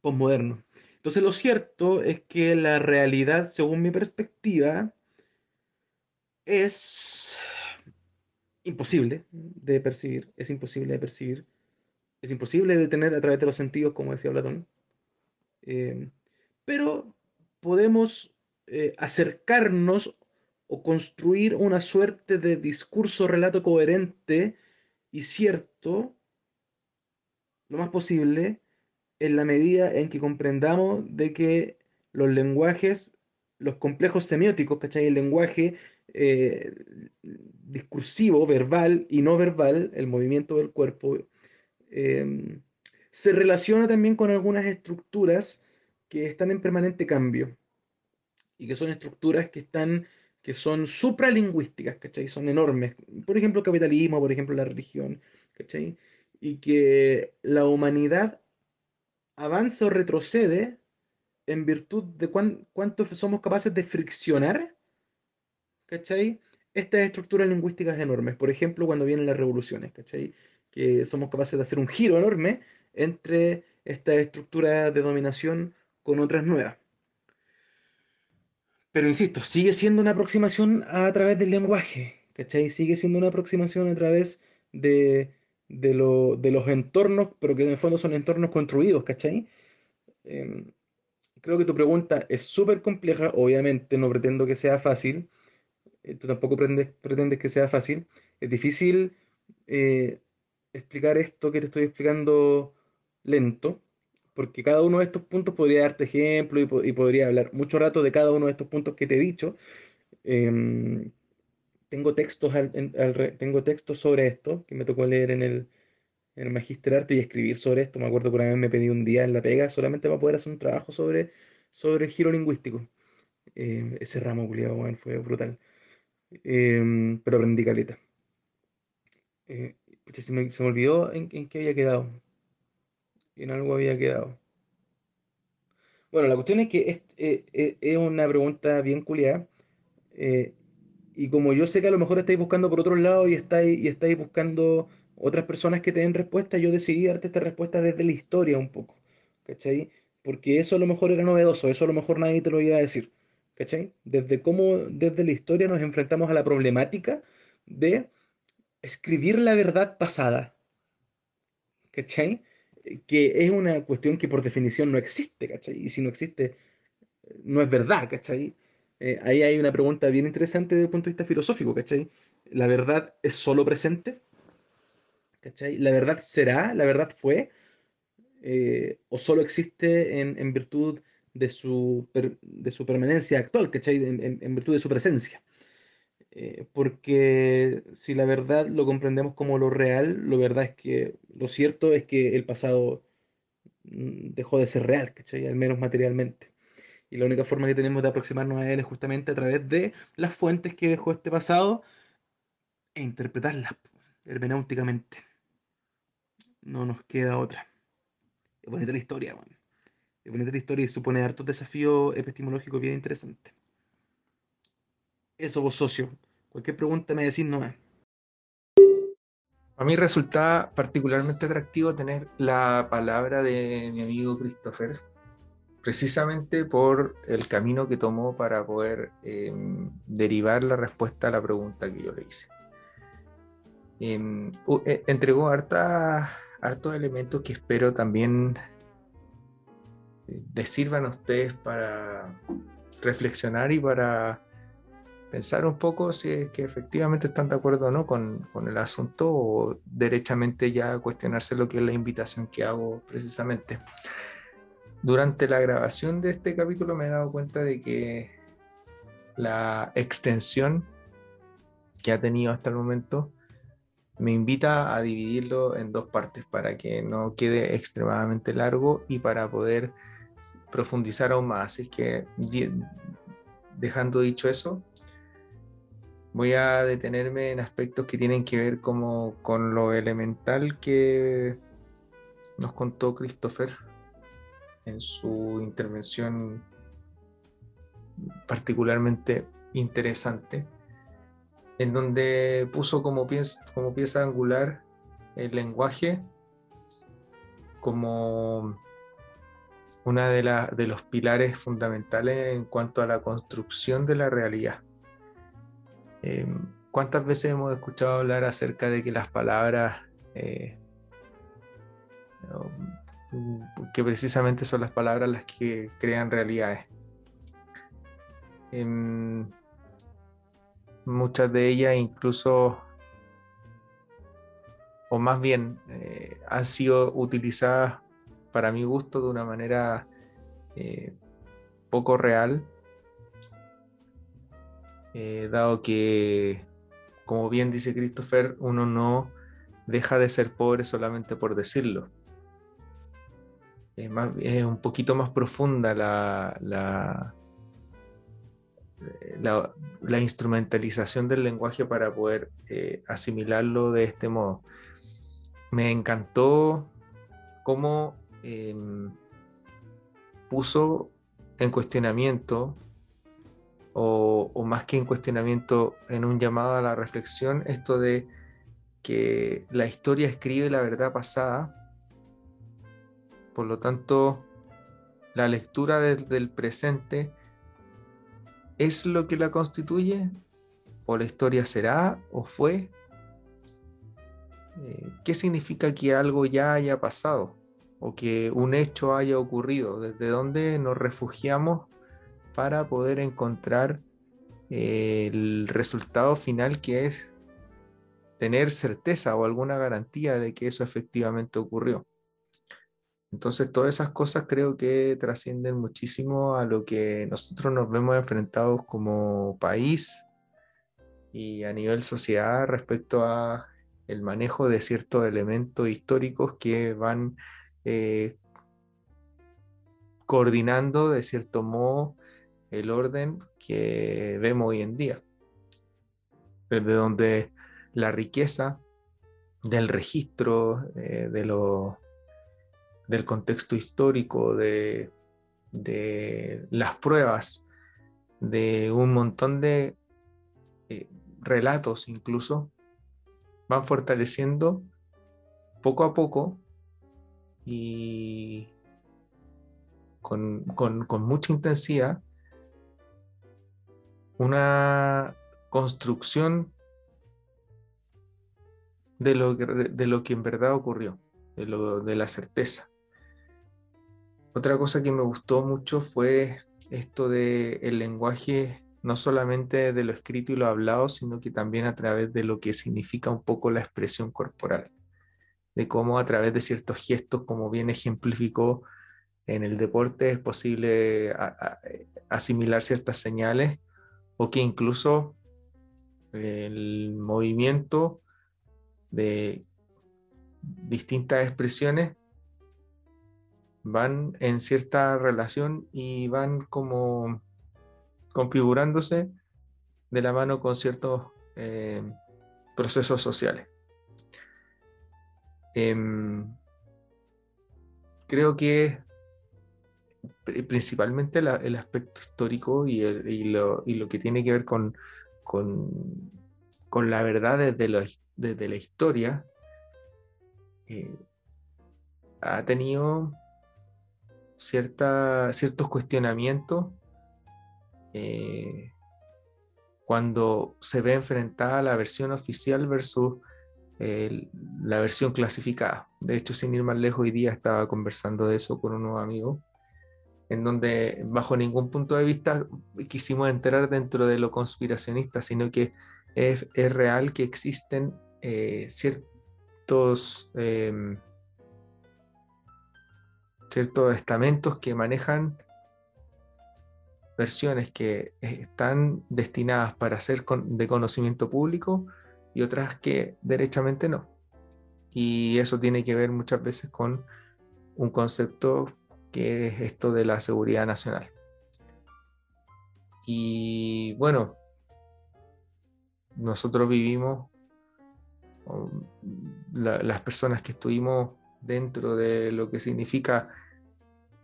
posmodernos. Entonces lo cierto es que la realidad, según mi perspectiva, es imposible de percibir, es imposible de percibir, es imposible de tener a través de los sentidos, como decía Platón, eh, pero podemos eh, acercarnos o construir una suerte de discurso, relato coherente y cierto, lo más posible, en la medida en que comprendamos de que los lenguajes, los complejos semióticos, ¿cachai? El lenguaje eh, discursivo, verbal y no verbal, el movimiento del cuerpo, eh, se relaciona también con algunas estructuras que están en permanente cambio y que son estructuras que están que son supralingüísticas, ¿cachai? Son enormes. Por ejemplo, el capitalismo, por ejemplo, la religión, ¿cachai? Y que la humanidad avanza o retrocede en virtud de cuán, cuánto somos capaces de friccionar, ¿cachai? Estas estructuras lingüísticas enormes. Por ejemplo, cuando vienen las revoluciones, ¿cachai? Que somos capaces de hacer un giro enorme entre estas estructuras de dominación con otras nuevas. Pero insisto, sigue siendo una aproximación a través del lenguaje, ¿cachai? Sigue siendo una aproximación a través de, de, lo- de los entornos, pero que en el fondo son entornos construidos, ¿cachai? Em, creo que tu pregunta es súper compleja, obviamente no pretendo que sea fácil, eh, tú tampoco pretendes, pretendes que sea fácil. Es difícil eh, explicar esto que te estoy explicando lento, porque cada uno de estos puntos podría darte ejemplo y, po- y podría hablar mucho rato de cada uno de estos puntos que te he dicho. Tengo textos, al- tengo textos sobre esto que me tocó leer en el, en el y escribir sobre esto. Me acuerdo que una vez me pedí un día en la pega solamente para poder hacer un trabajo sobre, sobre el giro lingüístico. Eh, ese ramo, culiao, weón, fue brutal. Em, pero aprendí caleta. Eh, se me, se me olvidó en, qué había quedado. En algo había quedado. Bueno, la cuestión es que es, eh, es una pregunta bien culiada. Y como yo sé que a lo mejor estáis buscando por otro lado y estáis, y estáis buscando otras personas que te den respuesta, yo decidí darte esta respuesta desde la historia un poco. ¿Cachai? Porque eso a lo mejor era novedoso, eso a lo mejor nadie te lo iba a decir. ¿Cachai? Desde cómo desde la historia nos enfrentamos a la problemática de escribir la verdad pasada. ¿Cachai? Que es una cuestión que por definición no existe, ¿cachai? Y si no existe, no es verdad, ¿cachai? Eh, ahí hay una pregunta bien interesante desde el punto de vista filosófico, ¿cachai? ¿La verdad es solo presente? ¿Cachai? ¿La verdad será? ¿La verdad fue? Eh, ¿o solo existe en, virtud de su, de su permanencia actual, ¿cachai? En virtud de su presencia. Eh, porque si la verdad lo comprendemos como lo real, lo verdad es que lo cierto es que el pasado mm, dejó de ser real, ¿cachai? Al menos materialmente. Y la única forma que tenemos de aproximarnos a él es justamente a través de las fuentes que dejó este pasado e interpretarlas hermenéuticamente. No nos queda otra. Es bonita la historia, weón. Es bonita la historia y supone hartos desafíos epistemológicos bien interesantes. Eso vos, socio. Cualquier pregunta me decís nomás. A mí resulta particularmente atractivo tener la palabra de mi amigo Christopher, precisamente por el camino que tomó para poder eh, derivar la respuesta a la pregunta que yo le hice. Em, eh, entregó harta- hartos elementos que espero también eh, les sirvan a ustedes para reflexionar y para pensar un poco si es que efectivamente están de acuerdo o no con, con el asunto o derechamente ya cuestionarse lo que es la invitación que hago precisamente. Durante la grabación de este capítulo me he dado cuenta de que la extensión que ha tenido hasta el momento me invita a dividirlo en dos partes para que no quede extremadamente largo y para poder profundizar aún más. Así que dejando dicho eso, voy a detenerme en aspectos que tienen que ver como con lo elemental que nos contó Christopher en su intervención particularmente interesante, en donde puso como pieza, como pieza angular el lenguaje como una de, de los pilares fundamentales en cuanto a la construcción de la realidad. Eh, ¿Cuántas veces hemos escuchado hablar acerca de que las palabras, eh, que precisamente son las palabras las que crean realidades? Em, muchas de ellas incluso, o más bien, eh, han sido utilizadas para mi gusto de una manera eh, poco real eh, dado que, como bien dice Christopher, uno no deja de ser pobre solamente por decirlo. Es, más- es un poquito más profunda la, la, instrumentalización del lenguaje para poder eh, asimilarlo de este modo. Me encantó cómo em, puso en cuestionamiento o, o más que en cuestionamiento, en un llamado a la reflexión, esto de que la historia escribe la verdad pasada, por lo tanto, la lectura del, del presente es lo que la constituye, o la historia será o fue. Eh, ¿Qué significa que algo ya haya pasado o que un hecho haya ocurrido? ¿Desde dónde nos refugiamos para poder encontrar eh, el resultado final que es tener certeza o alguna garantía de que eso efectivamente ocurrió. Entonces todas esas cosas creo que trascienden muchísimo a lo que nosotros nos vemos enfrentados como país y a nivel sociedad respecto a el manejo de ciertos elementos históricos que van eh, coordinando de cierto modo el orden que vemos hoy en día, desde donde la riqueza del registro, eh, de lo, del contexto histórico, de, de, las pruebas, de un montón de eh, relatos incluso, van fortaleciendo poco a poco y con, con mucha intensidad una construcción de lo, que, de lo que en verdad ocurrió, de, lo, de la certeza. Otra cosa que me gustó mucho fue esto de el lenguaje, no solamente de lo escrito y lo hablado, sino que también a través de lo que significa un poco la expresión corporal, de cómo a través de ciertos gestos, como bien ejemplificó en el deporte, es posible asimilar ciertas señales o que incluso el movimiento de distintas expresiones van en cierta relación y van como configurándose de la mano con ciertos eh, procesos sociales. Em, creo que principalmente el aspecto histórico y, lo, que tiene que ver con, la verdad desde, desde la historia, eh, ha tenido cierta, ciertos cuestionamientos eh, cuando se ve enfrentada la versión oficial versus la versión clasificada. De hecho, sin ir más lejos, hoy día estaba conversando de eso con unos amigos en donde bajo ningún punto de vista quisimos enterar dentro de lo conspiracionista, sino que es, real que existen eh, ciertos, em, ciertos estamentos que manejan versiones que están destinadas para ser de conocimiento público y otras que derechamente no. Y eso tiene que ver muchas veces con un concepto que es esto de la seguridad nacional. Y bueno, nosotros vivimos, las personas que estuvimos dentro de lo que significa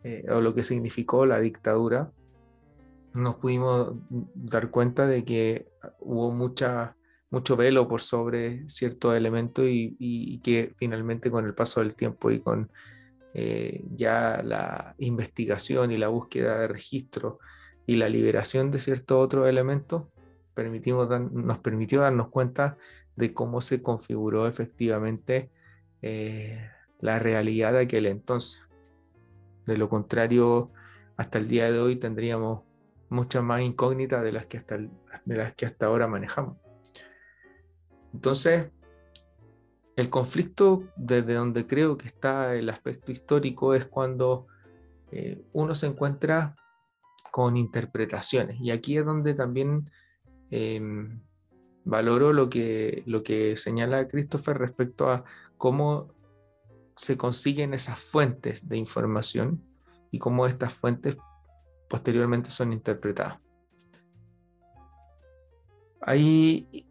eh, o lo que significó la dictadura, nos pudimos dar cuenta de que hubo mucha, mucho velo por sobre ciertos elementos y que finalmente con el paso del tiempo y con eh, ya la investigación y la búsqueda de registro y la liberación de ciertos otros elementos permitimos nos permitió darnos cuenta de cómo se configuró efectivamente eh, la realidad de aquel entonces. De lo contrario, hasta el día de hoy tendríamos muchas más incógnitas de las que hasta, de las que hasta ahora manejamos. Entonces, el conflicto desde donde creo que está el aspecto histórico es cuando eh, uno se encuentra con interpretaciones. Y aquí es donde también em, valoro lo que, lo que señala Christopher respecto a cómo se consiguen esas fuentes de información y cómo estas fuentes posteriormente son interpretadas. Hay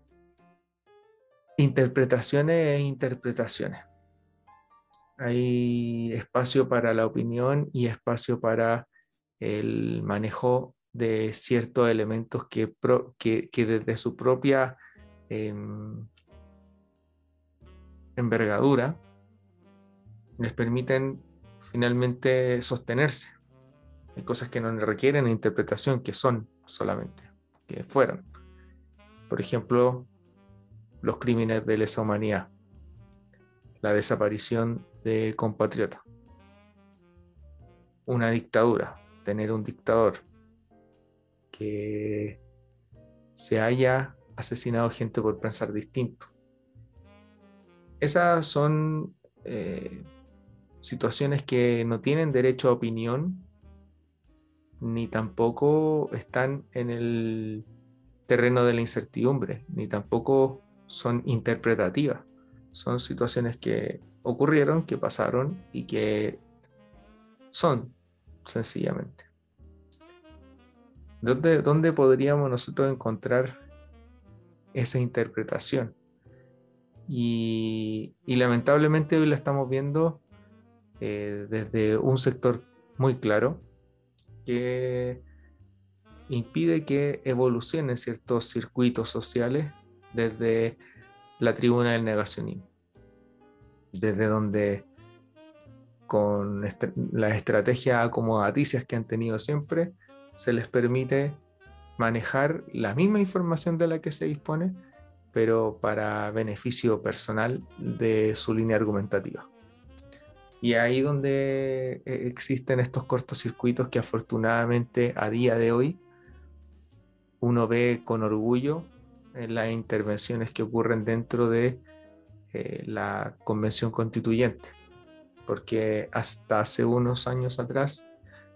interpretaciones e interpretaciones. Hay espacio para la opinión y espacio para el manejo de ciertos elementos que, desde su propia em, envergadura les permiten finalmente sostenerse. Hay cosas que no requieren interpretación, que son solamente, que fueron. Por ejemplo, los crímenes de lesa humanidad, la desaparición de compatriotas, una dictadura, tener un dictador que se haya asesinado gente por pensar distinto. Esas son eh, situaciones que no tienen derecho a opinión, ni tampoco están en el terreno de la incertidumbre, ni tampoco son interpretativas. Son situaciones que ocurrieron, que pasaron y que son, sencillamente. ¿Dónde, dónde podríamos nosotros encontrar esa interpretación? Y, lamentablemente hoy la estamos viendo eh, desde un sector muy claro que impide que evolucionen ciertos circuitos sociales desde la tribuna del negacionismo, desde donde con las estrategias acomodaticias que han tenido siempre, se les permite manejar la misma información de la que se dispone, pero para beneficio personal de su línea argumentativa. Y ahí donde eh, existen estos cortocircuitos que afortunadamente a día de hoy uno ve con orgullo las intervenciones que ocurren dentro de eh, la convención constituyente, porque hasta hace unos años atrás,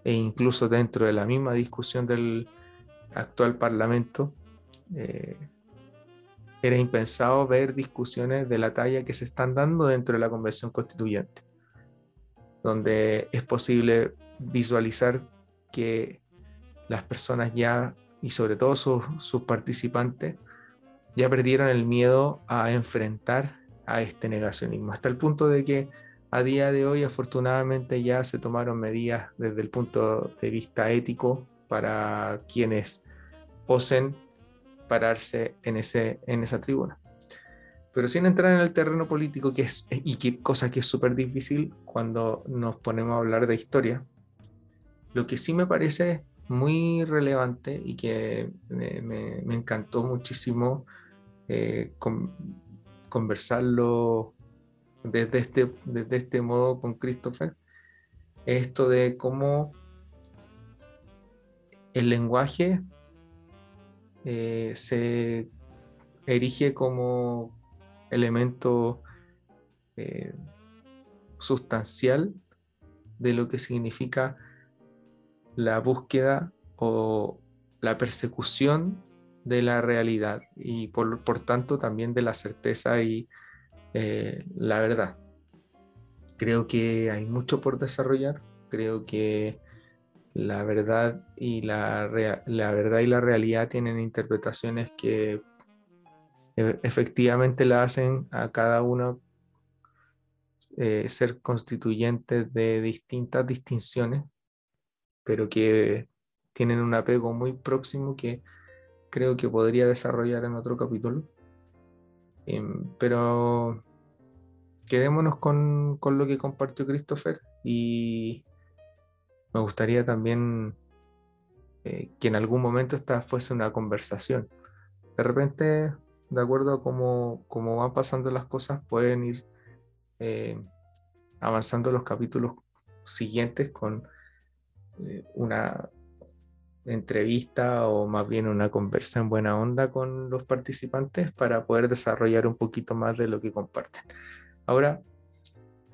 e incluso dentro de la misma discusión del actual parlamento, eh, era impensado ver discusiones de la talla que se están dando dentro de la convención constituyente, donde es posible visualizar que las personas ya y sobre todo sus, participantes ya perdieron el miedo a enfrentar a este negacionismo, hasta el punto de que a día de hoy afortunadamente ya se tomaron medidas desde el punto de vista ético para quienes osen pararse en, ese, en esa tribuna. Pero sin entrar en el terreno político, que es, y qué cosa que es súper difícil cuando nos ponemos a hablar de historia, lo que sí me parece muy relevante y que me, encantó muchísimo eh, conversarlo desde este, desde este modo con Christopher, esto de cómo el lenguaje eh, se erige como elemento eh, sustancial de lo que significa la búsqueda o la persecución de la realidad y por, tanto también de la certeza y eh, la verdad. Creo que hay mucho por desarrollar, creo que la verdad y la, la verdad y la realidad tienen interpretaciones que efectivamente la hacen a cada uno eh, ser constituyentes de distintas distinciones pero que tienen un apego muy próximo que creo que podría desarrollar en otro capítulo. Em, pero quedémonos con, con, lo que compartió Christopher y me gustaría también eh, que en algún momento esta fuese una conversación. De repente, de acuerdo a cómo, cómo van pasando las cosas, pueden ir eh, avanzando los capítulos siguientes con eh, una entrevista o más bien una conversa en buena onda con los participantes para poder desarrollar un poquito más de lo que comparten. Ahora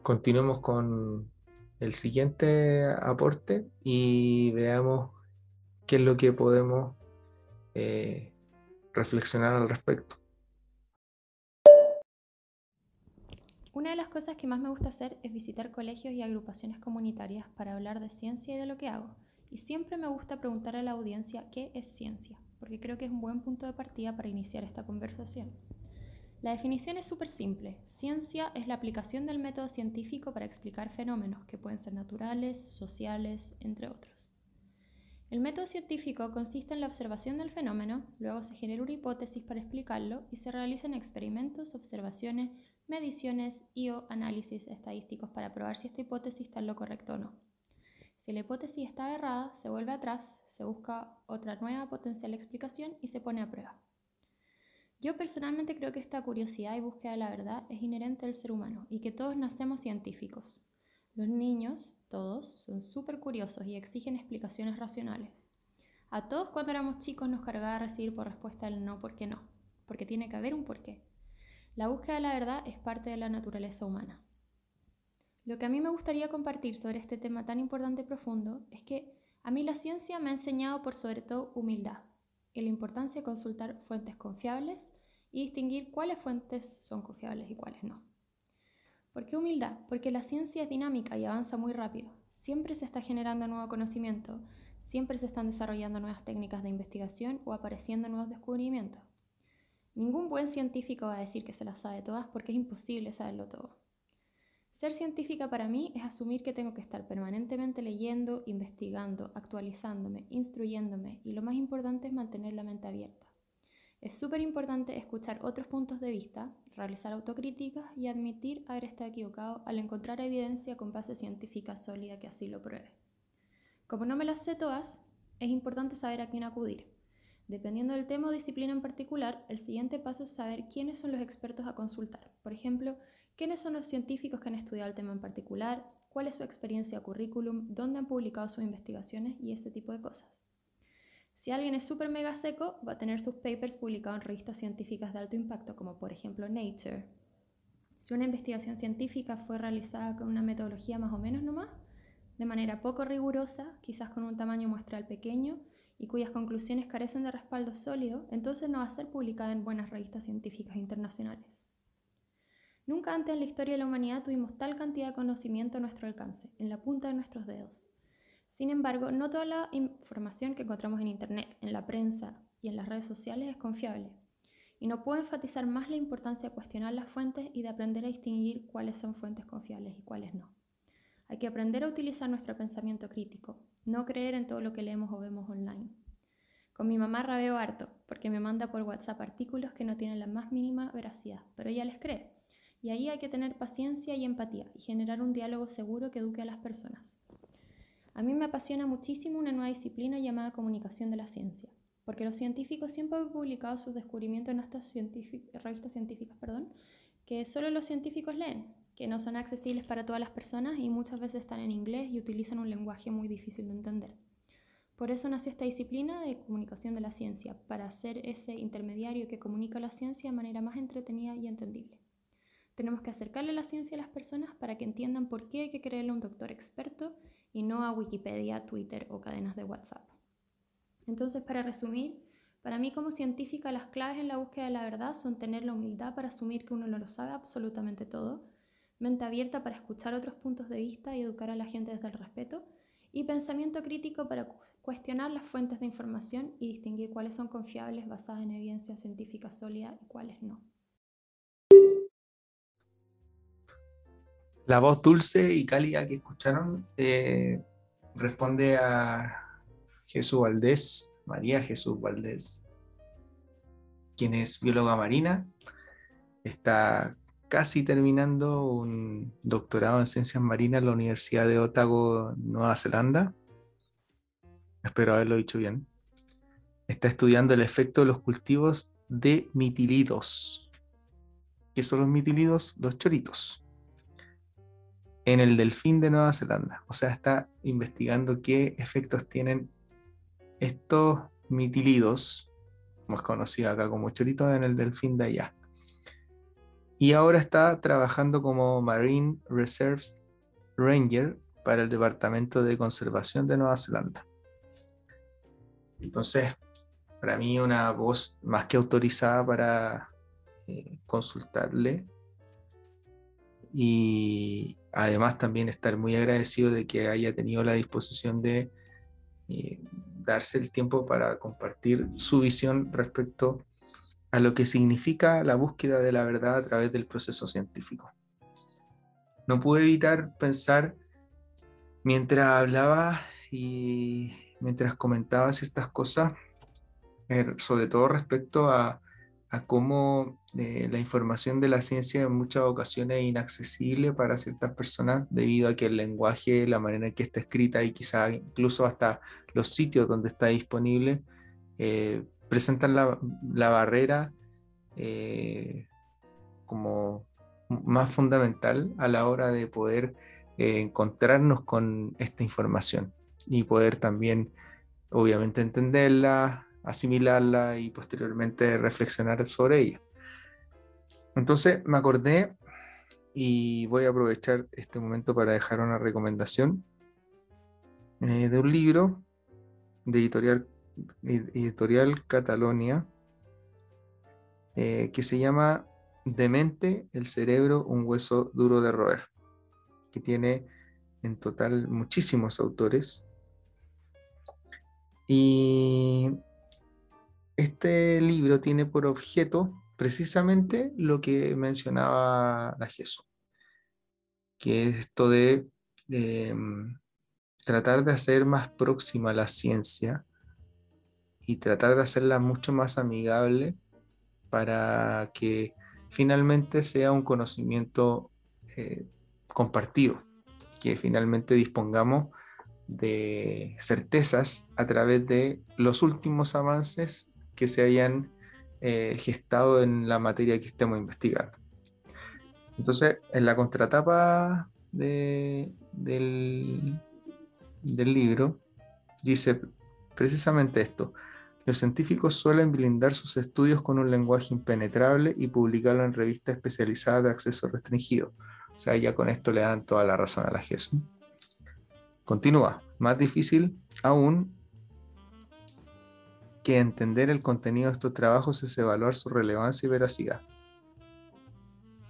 continuemos con el siguiente aporte y veamos qué es lo que podemos eh, reflexionar al respecto. Una de las cosas que más me gusta hacer es visitar colegios y agrupaciones comunitarias para hablar de ciencia y de lo que hago. Y siempre me gusta preguntar a la audiencia qué es ciencia, porque creo que es un buen punto de partida para iniciar esta conversación. La definición es súper simple. Ciencia es la aplicación del método científico para explicar fenómenos que pueden ser naturales, sociales, entre otros. El método científico consiste en la observación del fenómeno, luego se genera una hipótesis para explicarlo y se realizan experimentos, observaciones, mediciones y o análisis estadísticos para probar si esta hipótesis está en lo correcto o no. Si la hipótesis está errada, se vuelve atrás, se busca otra nueva potencial explicación y se pone a prueba. Yo personalmente creo que esta curiosidad y búsqueda de la verdad es inherente al ser humano y que todos nacemos científicos. Los niños, todos, son súper curiosos y exigen explicaciones racionales. A todos cuando éramos chicos nos cargaba recibir por respuesta el no porque no, porque tiene que haber un porqué. La búsqueda de la verdad es parte de la naturaleza humana. Lo que a mí me gustaría compartir sobre este tema tan importante y profundo es que a mí la ciencia me ha enseñado por sobre todo humildad. y la importancia de consultar fuentes confiables y distinguir cuáles fuentes son confiables y cuáles no. ¿Por qué humildad? Porque la ciencia es dinámica y avanza muy rápido. Siempre se está generando nuevo conocimiento, siempre se están desarrollando nuevas técnicas de investigación o apareciendo nuevos descubrimientos. Ningún buen científico va a decir que se las sabe todas porque es imposible saberlo todo. Ser científica para mí es asumir que tengo que estar permanentemente leyendo, investigando, actualizándome, instruyéndome y lo más importante es mantener la mente abierta. Es súper importante escuchar otros puntos de vista, realizar autocríticas y admitir haber estado equivocado al encontrar evidencia con base científica sólida que así lo pruebe. Como no me las sé todas, es importante saber a quién acudir. Dependiendo del tema o disciplina en particular, el siguiente paso es saber quiénes son los expertos a consultar. Por ejemplo, quiénes son los científicos que han estudiado el tema en particular, cuál es su experiencia currículum, dónde han publicado sus investigaciones y ese tipo de cosas. Si alguien es súper mega seco, va a tener sus papers publicados en revistas científicas de alto impacto, como por ejemplo Nature. Si una investigación científica fue realizada con una metodología más o menos nomás, de manera poco rigurosa, quizás con un tamaño muestral pequeño y cuyas conclusiones carecen de respaldo sólido, entonces no va a ser publicada en buenas revistas científicas internacionales. Nunca antes en la historia de la humanidad tuvimos tal cantidad de conocimiento a nuestro alcance, en la punta de nuestros dedos. Sin embargo, no toda la información que encontramos en Internet, en la prensa y en las redes sociales es confiable. Y no puedo enfatizar más la importancia de cuestionar las fuentes y de aprender a distinguir cuáles son fuentes confiables y cuáles no. Hay que aprender a utilizar nuestro pensamiento crítico, no creer en todo lo que leemos o vemos online. Con mi mamá rabeo harto, porque me manda por WhatsApp artículos que no tienen la más mínima veracidad, pero ella les cree. Y ahí hay que tener paciencia y empatía y generar un diálogo seguro que eduque a las personas. A mí me apasiona muchísimo una nueva disciplina llamada comunicación de la ciencia, porque los científicos siempre han publicado sus descubrimientos en estas revistas científicas perdón, que solo los científicos leen, que no son accesibles para todas las personas y muchas veces están en inglés y utilizan un lenguaje muy difícil de entender. Por eso nació esta disciplina de comunicación de la ciencia, para ser ese intermediario que comunica la ciencia de manera más entretenida y entendible. Tenemos que acercarle la ciencia a las personas para que entiendan por qué hay que creerle a un doctor experto y no a Wikipedia, Twitter o cadenas de WhatsApp. Entonces, para resumir, para mí como científica las claves en la búsqueda de la verdad son tener la humildad para asumir que uno no lo sabe absolutamente todo, mente abierta para escuchar otros puntos de vista y educar a la gente desde el respeto, y pensamiento crítico para cuestionar las fuentes de información y distinguir cuáles son confiables basadas en evidencia científica sólida y cuáles no. La voz dulce y cálida que escucharon eh, responde a Jesús Valdés, María Jesús Valdés, quien es bióloga marina, está casi terminando un doctorado en ciencias marinas en la Universidad de Otago, Nueva Zelanda. Espero haberlo dicho bien. Está estudiando el efecto de los cultivos de mitilidos. ¿Qué son los mitilidos? Los choritos en el delfín de Nueva Zelanda. O sea, está investigando qué efectos tienen estos mitilidos, más conocido acá como choritos, en el delfín de allá. Y ahora está trabajando como Marine Reserves Ranger para el Departamento de Conservación de Nueva Zelanda. Entonces, para mí una voz más que autorizada para eh, consultarle y además también estar muy agradecido de que haya tenido la disposición de eh, darse el tiempo para compartir su visión respecto a lo que significa la búsqueda de la verdad a través del proceso científico. No pude evitar pensar mientras hablaba y mientras comentaba ciertas cosas, eh, sobre todo respecto a a cómo eh, la información de la ciencia en muchas ocasiones es inaccesible para ciertas personas debido a que el lenguaje, la manera en que está escrita y quizá incluso hasta los sitios donde está disponible eh, presentan la, barrera eh, como más fundamental a la hora de poder encontrarnos con esta información y poder también obviamente entenderla, asimilarla y posteriormente reflexionar sobre ella. Entonces me acordé y voy a aprovechar este momento para dejar una recomendación eh, de un libro de editorial editorial Catalonia, eh, que se llama Demente, el cerebro, un hueso duro de roer, que tiene en total muchísimos autores. Y este libro tiene por objeto precisamente lo que mencionaba la Jesús, que es esto de em, tratar de hacer más próxima la ciencia y tratar de hacerla mucho más amigable para que finalmente sea un conocimiento eh, compartido, que finalmente dispongamos de certezas a través de los últimos avances que se hayan eh, gestado en la materia que estemos investigando. Entonces, en la contratapa del, del libro dice precisamente esto. Los científicos suelen blindar sus estudios con un lenguaje impenetrable y publicarlo en revistas especializadas de acceso restringido. O sea, ya con esto le dan toda la razón a la Jesús. Continúa. Más difícil aún que entender el contenido de estos trabajos es evaluar su relevancia y veracidad.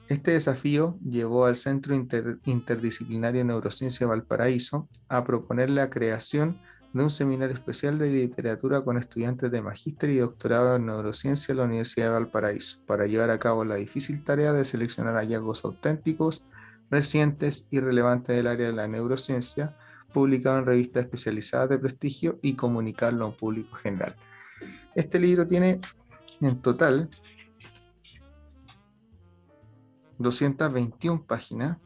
Este desafío llevó al Centro Interdisciplinario de Neurociencia Valparaíso a proponer la creación de un seminario especial de literatura con estudiantes de magíster y doctorado en neurociencia en la Universidad de Valparaíso, para llevar a cabo la difícil tarea de seleccionar hallazgos auténticos, recientes y relevantes del área de la neurociencia, publicado en revistas especializadas de prestigio y comunicarlo a un público general. Este libro tiene en total 221 páginas,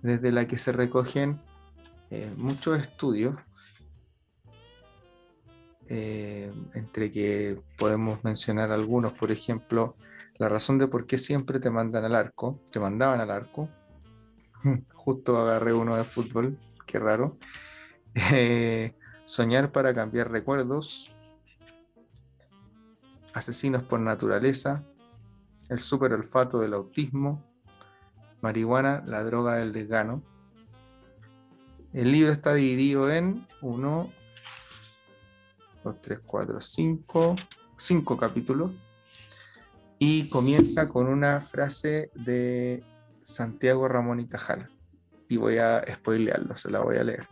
desde la que se recogen eh, muchos estudios, eh, entre que podemos mencionar algunos, por ejemplo, la razón de por qué siempre te mandan al arco, te mandaban al arco, justo agarré uno de fútbol, qué raro. Eh, soñar para cambiar recuerdos, asesinos por naturaleza, el super olfato del autismo, marihuana, la droga del desgano. El libro está dividido en 1, 2, 3, 4, 5, 5 capítulos y comienza con una frase de Santiago Ramón y Cajal. Y voy a spoilearlo, se la voy a leer.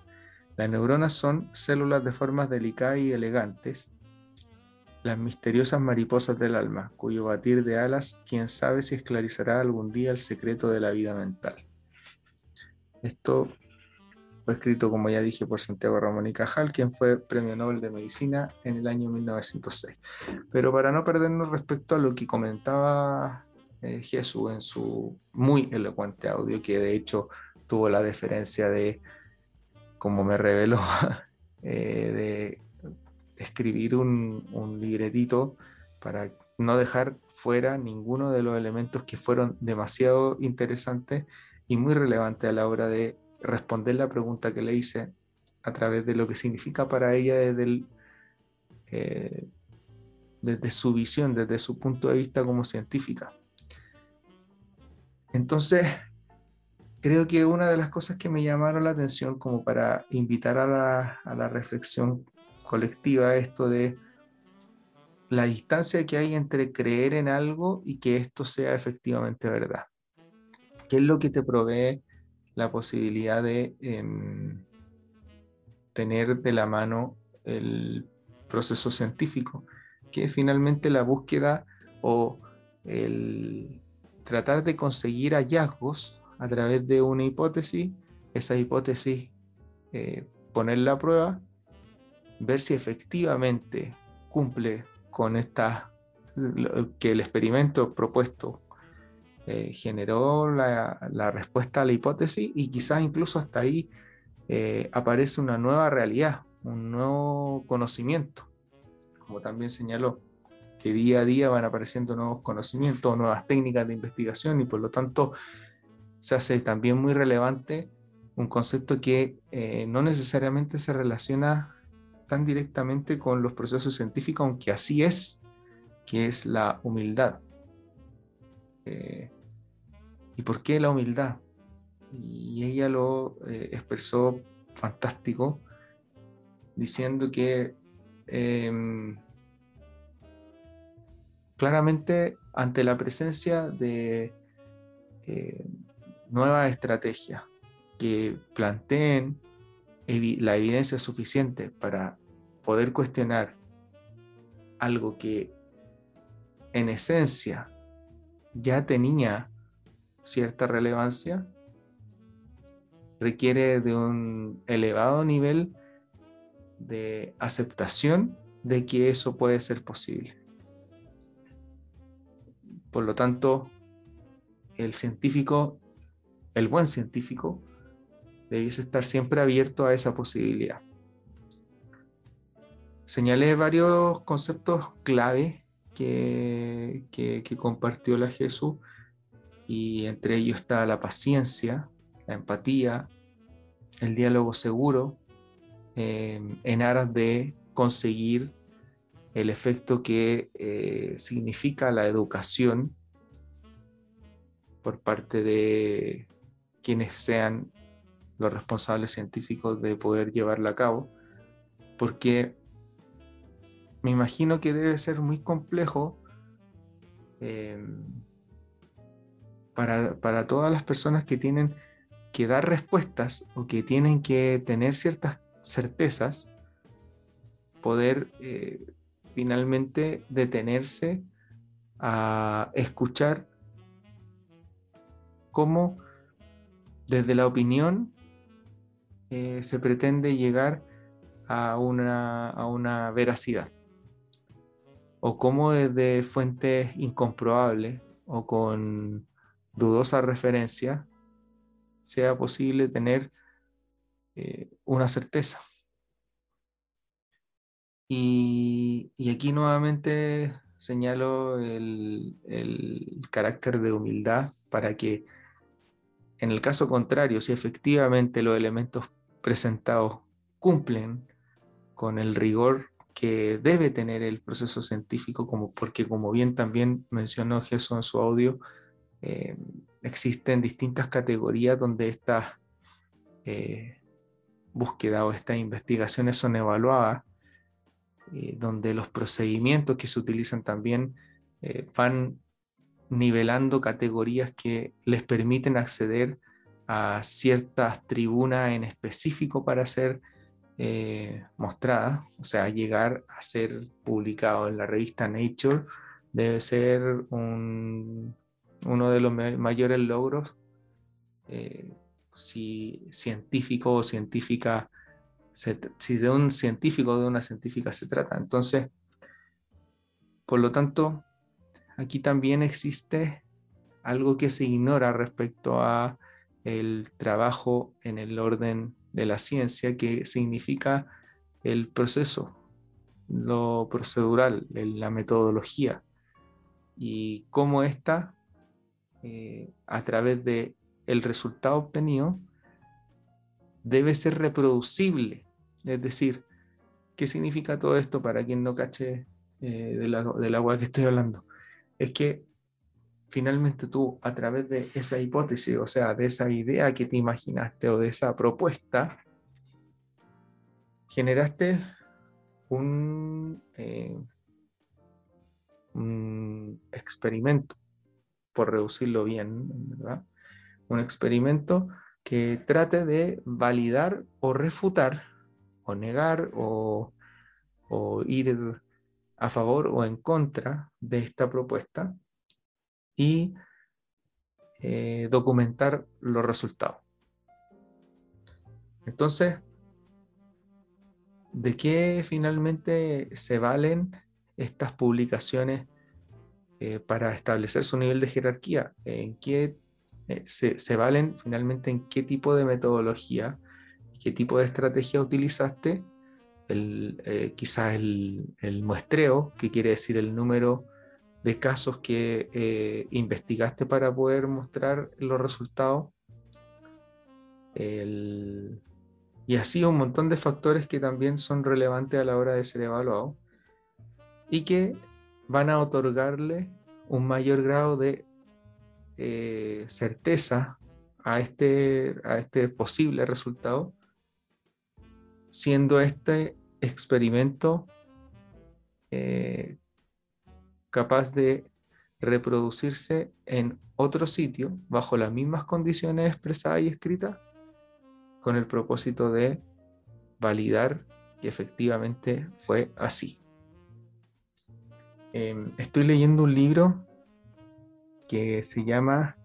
Las neuronas son células de formas delicadas y elegantes, las misteriosas mariposas del alma, cuyo batir de alas, quién sabe si esclarecerá algún día el secreto de la vida mental. Esto escrito, como ya dije, por Santiago Ramón y Cajal, quien fue Premio Nobel de Medicina en el año 1906. Pero para no perdernos respecto a lo que comentaba eh, Jesús en su muy elocuente audio, que de hecho tuvo la deferencia de como me reveló, eh, de escribir un, libretito para no dejar fuera ninguno de los elementos que fueron demasiado interesantes y muy relevantes a la hora de responder la pregunta que le hice a través de lo que significa para ella desde, eh, desde su visión, desde su punto de vista como científica. Entonces, creo que una de las cosas que me llamaron la atención como para invitar a la, reflexión colectiva es esto de la distancia que hay entre creer en algo y que esto sea efectivamente verdad. ¿Qué es lo que te provee la posibilidad de em, tener de la mano el proceso científico? Que finalmente la búsqueda o el tratar de conseguir hallazgos a través de una hipótesis, esa hipótesis eh, ponerla a prueba, ver si efectivamente cumple con esta, que el experimento propuesto eh, generó la, respuesta a la hipótesis y quizás incluso hasta ahí eh, aparece una nueva realidad, un nuevo conocimiento, como también señaló, que día a día van apareciendo nuevos conocimientos, nuevas técnicas de investigación y por lo tanto se hace también muy relevante un concepto que eh, no necesariamente se relaciona tan directamente con los procesos científicos, aunque así es, que es la humildad. Eh, ¿Y por qué la humildad? Y ella lo eh, expresó fantástico, diciendo que em, claramente ante la presencia de eh, nuevas estrategias que planteen la evidencia suficiente para poder cuestionar algo que en esencia ya tenía cierta relevancia, requiere de un elevado nivel de aceptación de que eso puede ser posible. Por lo tanto, el científico, el buen científico, debiese estar siempre abierto a esa posibilidad. Señalé varios conceptos clave que, compartió la Jesús. Y entre ellos está la paciencia, la empatía, el diálogo seguro, em, en aras de conseguir el efecto que eh, significa la educación por parte de quienes sean los responsables científicos de poder llevarla a cabo, porque me imagino que debe ser muy complejo em, para, para, todas las personas que tienen que dar respuestas o que tienen que tener ciertas certezas, poder eh, finalmente detenerse a escuchar cómo desde la opinión eh, se pretende llegar a una, a una veracidad. O cómo desde fuentes incomprobables o con dudosa referencia sea posible tener eh, una certeza. Y, aquí nuevamente señalo el, el, carácter de humildad para que en el caso contrario, si efectivamente los elementos presentados cumplen con el rigor que debe tener el proceso científico, como, porque como bien también mencionó Jesús en su audio, eh, existen distintas categorías donde estas eh, búsquedas o estas investigaciones son evaluadas, eh, donde los procedimientos que se utilizan también van nivelando categorías que les permiten acceder a ciertas tribunas en específico para ser eh, mostradas, o sea, llegar a ser publicado en la revista Nature debe ser uno de los mayores logros eh, si científico o científica, si de un científico o de una científica se trata. Entonces, por lo tanto, aquí también existe algo que se ignora respecto a el trabajo en el orden de la ciencia, que significa el proceso, lo procedural, la metodología, y cómo ésta, eh, a través de el resultado obtenido, debe ser reproducible. Es decir, ¿qué significa todo esto para quien no cache eh, del agua que estoy hablando? Es que finalmente tú a través de esa hipótesis, o sea, de esa idea que te imaginaste o de esa propuesta, generaste un, eh, experimento, por reducirlo bien, ¿verdad? Un experimento que trate de validar o refutar o negar o ir a favor o en contra de esta propuesta y eh, documentar los resultados. Entonces, ¿de qué finalmente se valen estas publicaciones eh, para establecer su nivel de jerarquía? ¿En qué eh, se, valen finalmente en qué tipo de metodología, qué tipo de estrategia utilizaste? Quizás el, el, muestreo, que quiere decir el número de casos que eh, investigaste para poder mostrar los resultados. y así un montón de factores que también son relevantes a la hora de ser evaluado y que van a otorgarle un mayor grado de eh, certeza a este, a este posible resultado, siendo este experimento eh, capaz de reproducirse en otro sitio bajo las mismas condiciones expresadas y escritas con el propósito de validar que efectivamente fue así. Em, estoy leyendo un libro que se llama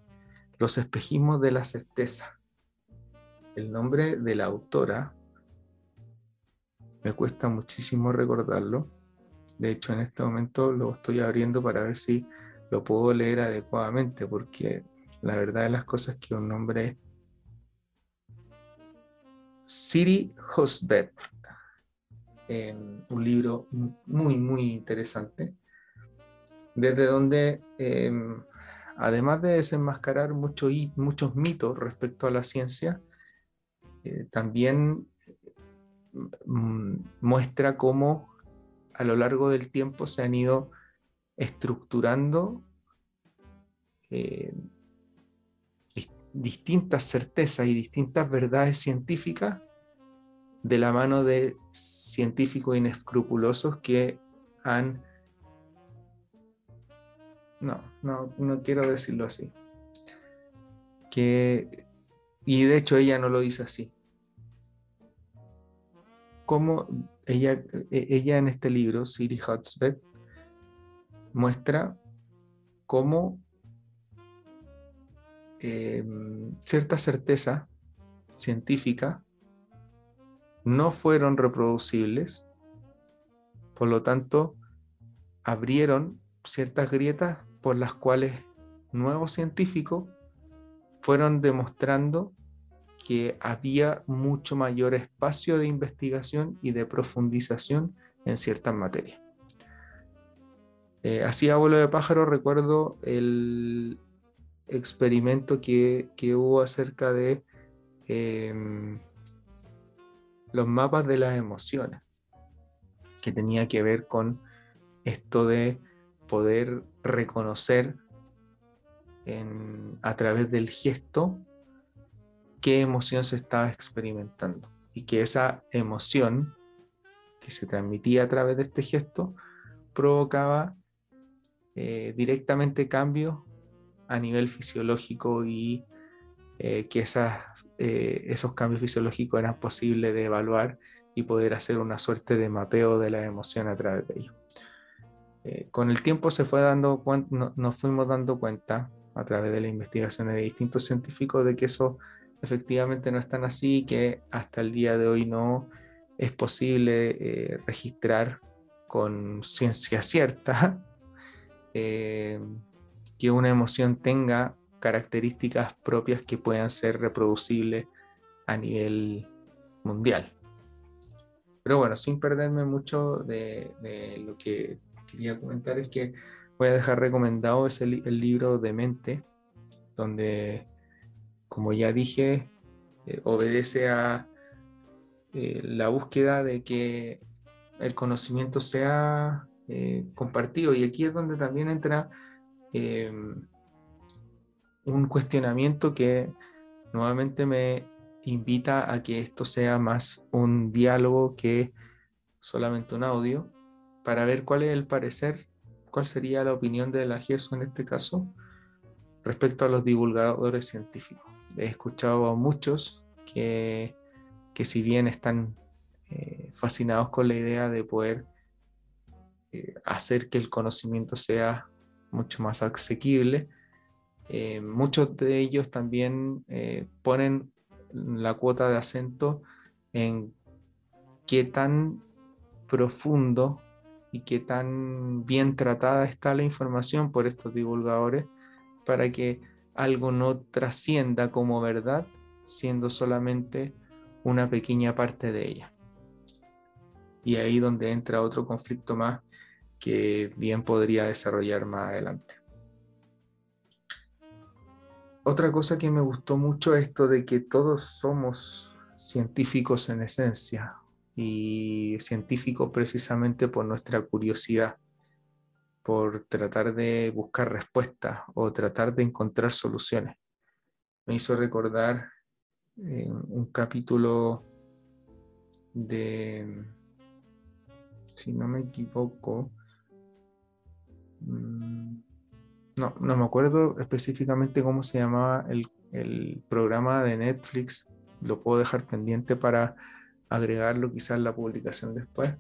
Los espejismos de la certeza. El nombre de la autora me cuesta muchísimo recordarlo. De hecho, en este momento lo estoy abriendo para ver si lo puedo leer adecuadamente, porque la verdad de las cosas es que un nombre City Husband, un libro muy, muy interesante, desde donde, em, además de desenmascarar mucho, muchos mitos respecto a la ciencia, eh, también mm, muestra cómo a lo largo del tiempo se han ido estructurando eh, distintas certezas y distintas verdades científicas de la mano de científicos inescrupulosos que han... No, no, no quiero decirlo así. Que, y de hecho ella no lo dice así. Como ella, e, ella en este libro, Siri Hotspot, muestra cómo em, cierta certeza científica no fueron reproducibles, por lo tanto, abrieron ciertas grietas por las cuales nuevos científicos fueron demostrando que había mucho mayor espacio de investigación y de profundización en ciertas materias. Eh, así a vuelo de pájaro recuerdo el experimento que, hubo acerca de em, los mapas de las emociones, que tenía que ver con esto de poder reconocer a través del gesto qué emoción se estaba experimentando y que esa emoción que se transmitía a través de este gesto provocaba eh, directamente cambios a nivel fisiológico y eh, que esas, eh, esos cambios fisiológicos eran posibles de evaluar y poder hacer una suerte de mapeo de la emoción a través de ello. con el tiempo se fue dando nos fuimos dando cuenta a través de las investigaciones de distintos científicos de que eso efectivamente no es tan así, que hasta el día de hoy no es posible registrar con ciencia cierta eh, que una emoción tenga características propias que puedan ser reproducibles a nivel mundial. Pero bueno, sin perderme mucho de, lo que quería comentar, es que voy a dejar recomendado ese, el libro de mente, donde, como ya dije, eh, obedece a eh, la búsqueda de que el conocimiento sea eh, compartido. Y aquí es donde también entra un cuestionamiento que nuevamente me invita a que esto sea más un diálogo que solamente un audio, para ver cuál es el parecer, cuál sería la opinión de la GESO en este caso respecto a los divulgadores científicos. He escuchado a muchos que, que si bien están eh, fascinados con la idea de poder eh, hacer que el conocimiento sea mucho más asequible. Eh, muchos de ellos también ponen la cuota de acento en qué tan profundo y qué tan bien tratada está la información por estos divulgadores para que algo no trascienda como verdad, siendo solamente una pequeña parte de ella. Y ahí donde entra otro conflicto más que bien podría desarrollar más adelante. Otra cosa que me gustó mucho es esto de que todos somos científicos en esencia y científicos precisamente por nuestra curiosidad, por tratar de buscar respuestas o tratar de encontrar soluciones. Me hizo recordar eh, un capítulo de si no me equivoco, mm, no, no me acuerdo específicamente cómo se llamaba el, el programa de Netflix, lo puedo dejar pendiente para agregarlo quizás en la publicación después.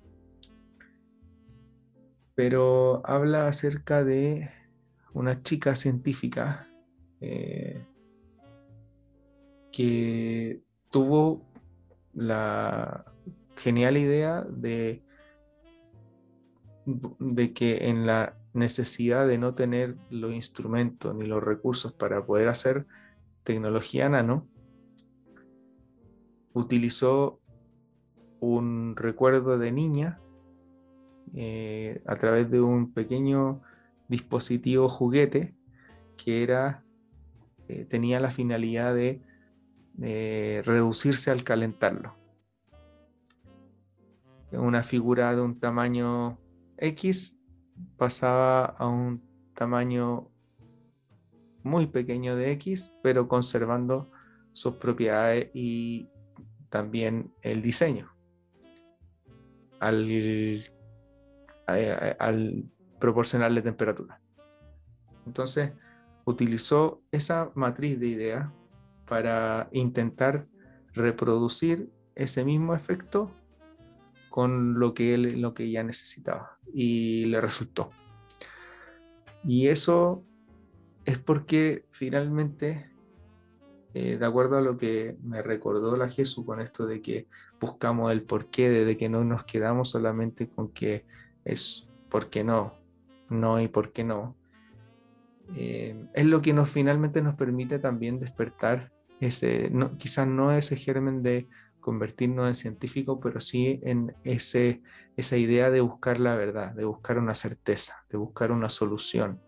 Pero habla acerca de una chica científica eh, que tuvo la genial idea de, de que en la necesidad de no tener los instrumentos ni los recursos para poder hacer tecnología nano, utilizó un recuerdo de niña eh, a través de un pequeño dispositivo juguete que era, eh, tenía la finalidad de reducirse al calentarlo. Una figura de un tamaño X pasaba a un tamaño muy pequeño de X, pero conservando sus propiedades y también el diseño. Al, al proporcionarle temperatura. Entonces, utilizó esa matriz de idea para intentar reproducir ese mismo efecto con lo que él lo que ella necesitaba y le resultó. Y eso es porque finalmente, eh, de acuerdo a lo que me recordó la Jesús con esto de que buscamos el porqué, de que no nos quedamos solamente con que es porque no, no y por qué no, eh, es lo que nos finalmente nos permite también despertar ese, no, quizás no ese germen de convertirnos en científicos, pero sí en ese, esa idea de buscar la verdad, de buscar una certeza, de buscar una solución,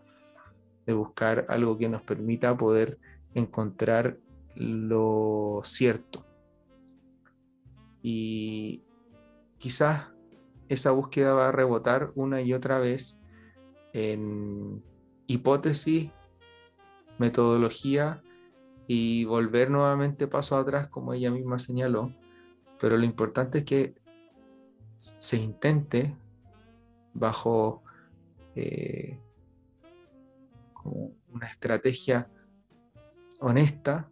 de buscar algo que nos permita poder encontrar lo cierto. Y quizás esa búsqueda va a rebotar una y otra vez en hipótesis, metodología y volver nuevamente paso atrás, como ella misma señaló. Pero lo importante es que se intente bajo eh, una estrategia honesta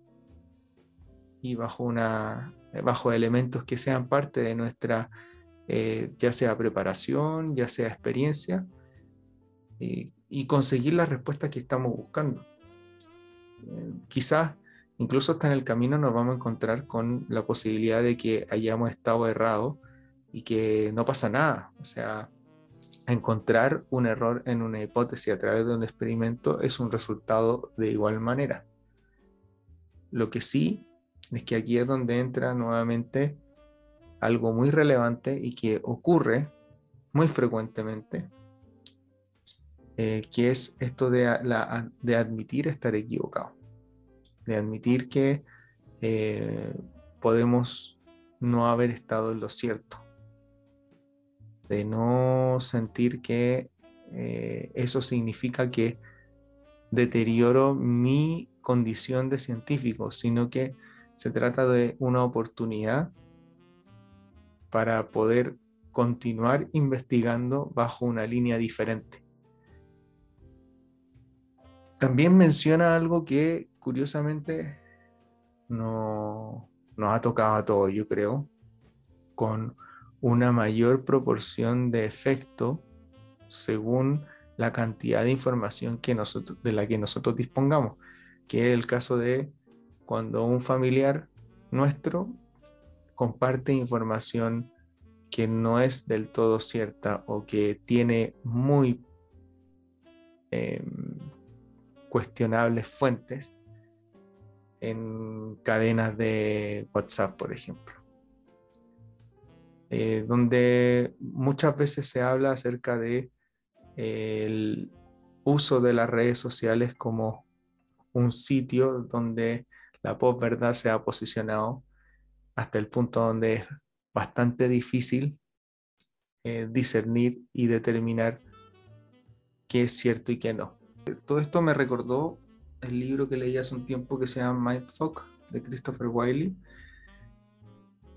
y bajo, una, bajo elementos que sean parte de nuestra, eh, ya sea preparación, ya sea experiencia, y, conseguir las respuestas que estamos buscando. Eh, quizás incluso hasta en el camino nos vamos a encontrar con la posibilidad de que hayamos estado errados y que no pasa nada. O sea, encontrar un error en una hipótesis a través de un experimento es un resultado de igual manera. Lo que sí es que aquí es donde entra nuevamente algo muy relevante y que ocurre muy frecuentemente, eh, que es esto de, de admitir estar equivocado, de admitir que eh, podemos no haber estado en lo cierto, de no sentir que eh, eso significa que deterioro mi condición de científico, sino que se trata de una oportunidad para poder continuar investigando bajo una línea diferente. También menciona algo que curiosamente no, nos ha tocado a todos, yo creo, con una mayor proporción de efecto según la cantidad de información que nosotros, de la que nosotros dispongamos, que es el caso de cuando un familiar nuestro comparte información que no es del todo cierta o que tiene muy em, cuestionables fuentes en cadenas de WhatsApp, por ejemplo. Eh, donde muchas veces se habla acerca de el uso de las redes sociales como un sitio donde la posverdad se ha posicionado hasta el punto donde es bastante difícil eh, discernir y determinar qué es cierto y qué no. Todo esto me recordó el libro que leí hace un tiempo que se llama Mindfuck de Christopher Wiley,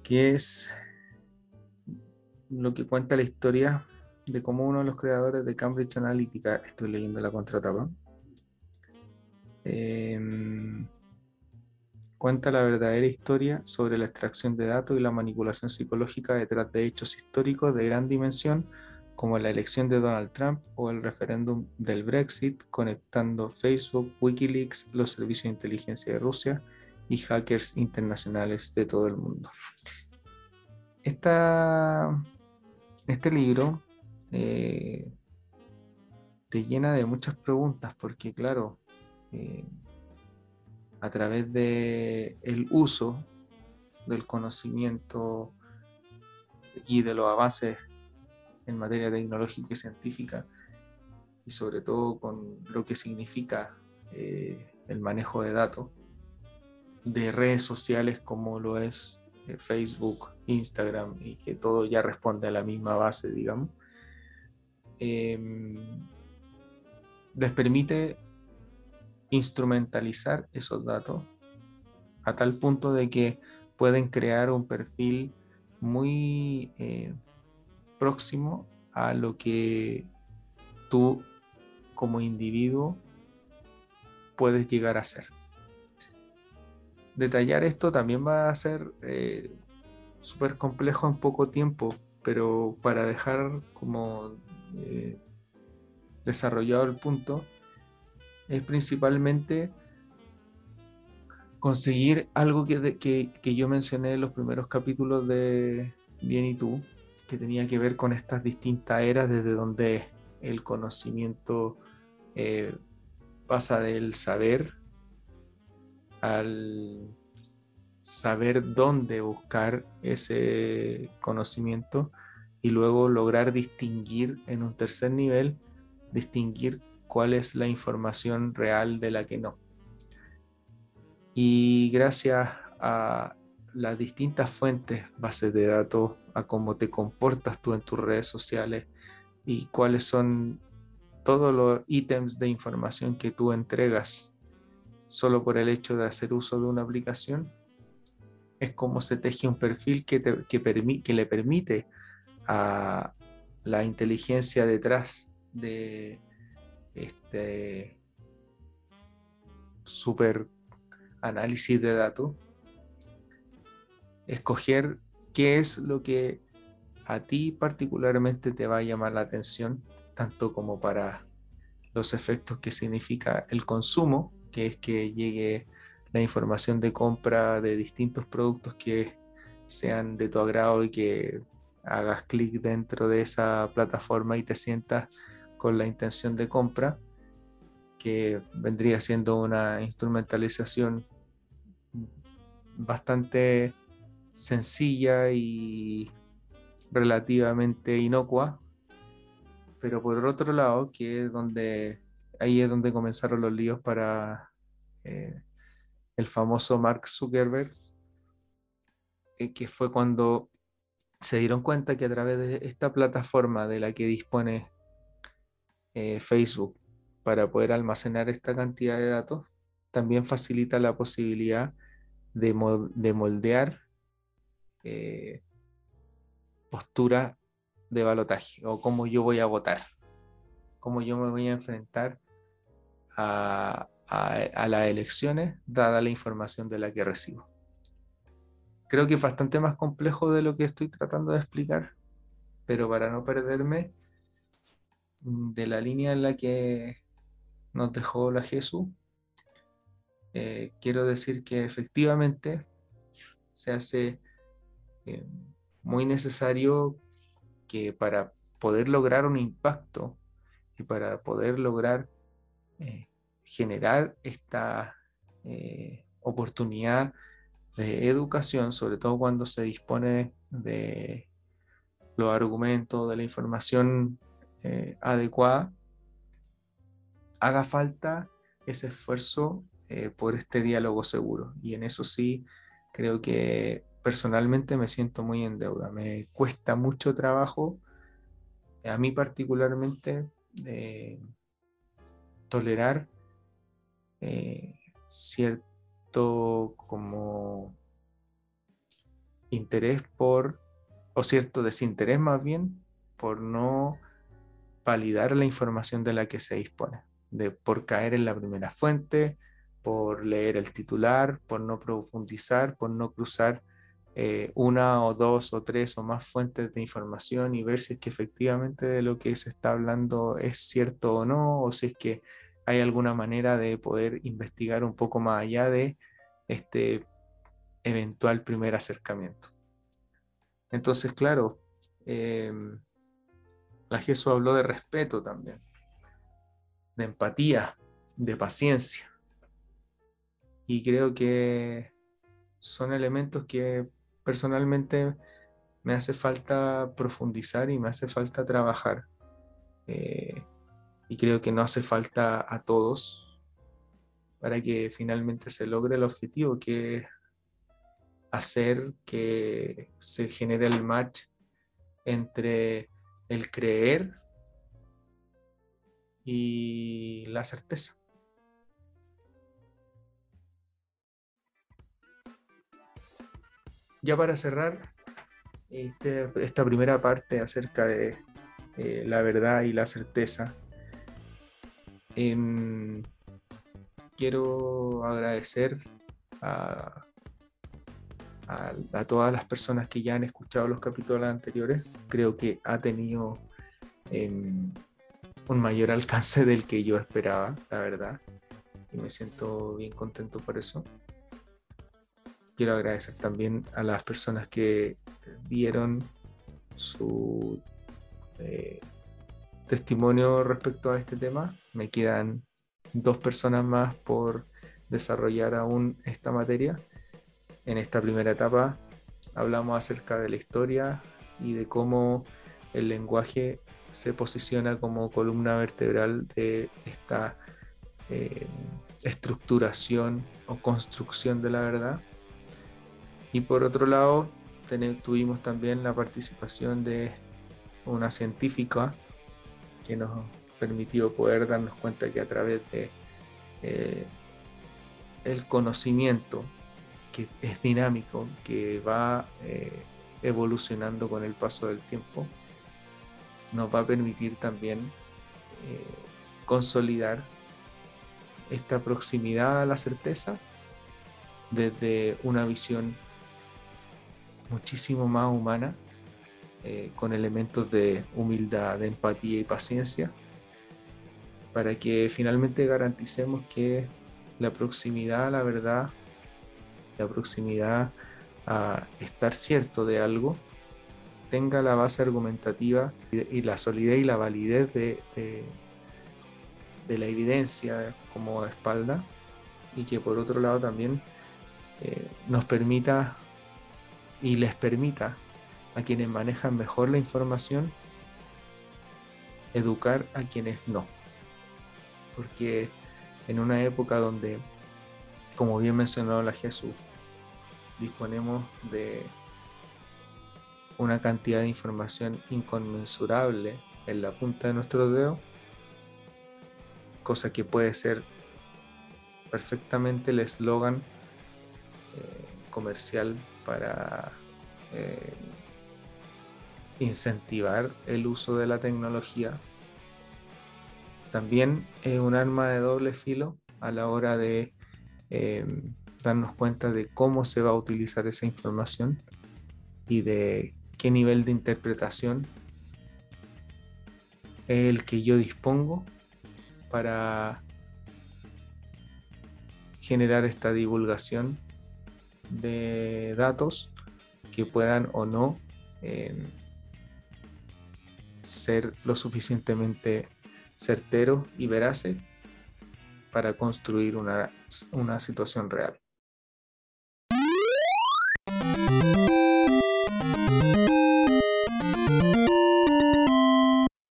que es lo que cuenta la historia de cómo uno de los creadores de Cambridge Analytica, estoy leyendo la contratapa, em, cuenta la verdadera historia sobre la extracción de datos y la manipulación psicológica detrás de hechos históricos de gran dimensión como la elección de Donald Trump o el referéndum del Brexit, conectando Facebook, Wikileaks, los servicios de inteligencia de Rusia y hackers internacionales de todo el mundo. Esta, este libro eh, te llena de muchas preguntas porque, claro, eh, a través de el uso del conocimiento y de los avances en materia tecnológica y científica y sobre todo con lo que significa eh, el manejo de datos de redes sociales como lo es eh, Facebook, Instagram y que todo ya responde a la misma base, digamos, em, les permite instrumentalizar esos datos a tal punto de que pueden crear un perfil muy eh, próximo a lo que tú como individuo puedes llegar a ser. Detallar esto también va a ser eh, súper complejo en poco tiempo, pero para dejar como eh, desarrollado el punto, es principalmente conseguir algo que, que, yo mencioné en los primeros capítulos de Bien y tú, que tenía que ver con estas distintas eras desde donde el conocimiento eh, pasa del saber al saber dónde buscar ese conocimiento y luego lograr distinguir en un tercer nivel, distinguir cuál es la información real de la que no. Y gracias a las distintas fuentes, bases de datos, a cómo te comportas tú en tus redes sociales y cuáles son todos los ítems de información que tú entregas solo por el hecho de hacer uso de una aplicación, es como se teje un perfil que, que le permite a la inteligencia detrás de este super análisis de datos, escoger qué es lo que a ti particularmente te va a llamar la atención, tanto como para los efectos que significa el consumo, que es que llegue la información de compra de distintos productos que sean de tu agrado y que hagas clic dentro de esa plataforma y te sientas con la intención de compra, que vendría siendo una instrumentalización bastante sencilla y relativamente inocua, pero por otro lado, que es donde ahí es donde comenzaron los líos para eh, el famoso Mark Zuckerberg, eh, que fue cuando se dieron cuenta que a través de esta plataforma de la que dispone eh, Facebook para poder almacenar esta cantidad de datos, también facilita la posibilidad de, moldear eh, postura de balotaje o cómo yo voy a votar, cómo yo me voy a enfrentar a, a las elecciones dada la información de la que recibo. Creo que es bastante más complejo de lo que estoy tratando de explicar, pero para no perderme, de la línea en la que nos dejó la Jesús, eh, quiero decir que efectivamente se hace eh, muy necesario que para poder lograr un impacto y para poder lograr eh, generar esta oportunidad de educación, sobre todo cuando se dispone de los argumentos, de la información eh, adecuada, haga falta ese esfuerzo eh, por este diálogo seguro. Y en eso sí, creo que personalmente me siento muy en deuda. Me cuesta mucho trabajo, a mí particularmente, eh, tolerar cierto como interés por o cierto desinterés más bien, por no validar la información de la que se dispone, de, por caer en la primera fuente, por leer el titular, por no profundizar, por no cruzar eh, una o dos o tres o más fuentes de información y ver si es que efectivamente de lo que se está hablando es cierto o no, o si es que hay alguna manera de poder investigar un poco más allá de este eventual primer acercamiento. Entonces, claro, em, la Jesús habló de respeto también, de empatía, de paciencia. Y creo que son elementos que personalmente me hace falta profundizar y me hace falta trabajar. Eh, y creo que no hace falta a todos para que finalmente se logre el objetivo, que es hacer que se genere el match entre el creer y la certeza. Ya para cerrar este, esta primera parte acerca de eh, la verdad y la certeza, em, quiero agradecer a, a, todas las personas que ya han escuchado los capítulos anteriores. Creo que ha tenido em, un mayor alcance del que yo esperaba, la verdad. Y me siento bien contento por eso. Quiero agradecer también a las personas que dieron su eh, testimonio respecto a este tema. Me quedan dos personas más por desarrollar aún esta materia en esta primera etapa hablamos acerca de la historia y de cómo el lenguaje se posiciona como columna vertebral de esta eh, estructuración o construcción de la verdad. Y por otro lado, tuvimos también la participación de una científica que nos permitió poder darnos cuenta que a través de eh, el conocimiento es dinámico, que va eh, evolucionando con el paso del tiempo, nos va a permitir también eh, consolidar esta proximidad a la certeza desde una visión muchísimo más humana, eh, con elementos de humildad, de empatía y paciencia, para que finalmente garanticemos que la proximidad a la verdad la proximidad a estar cierto de algo tenga la base argumentativa y la solidez y la validez de, de, la evidencia como espalda y que por otro lado también eh, nos permita y les permita a quienes manejan mejor la información educar a quienes no. Porque en una época donde, como bien mencionó la Jesús, disponemos de una cantidad de información inconmensurable en la punta de nuestro dedo, cosa que puede ser perfectamente el eslogan eh, comercial para eh, incentivar el uso de la tecnología. También es un arma de doble filo a la hora de eh, darnos cuenta de cómo se va a utilizar esa información y de qué nivel de interpretación es el que yo dispongo para generar esta divulgación de datos que puedan o no eh, ser lo suficientemente certeros y veraces para construir una situación real.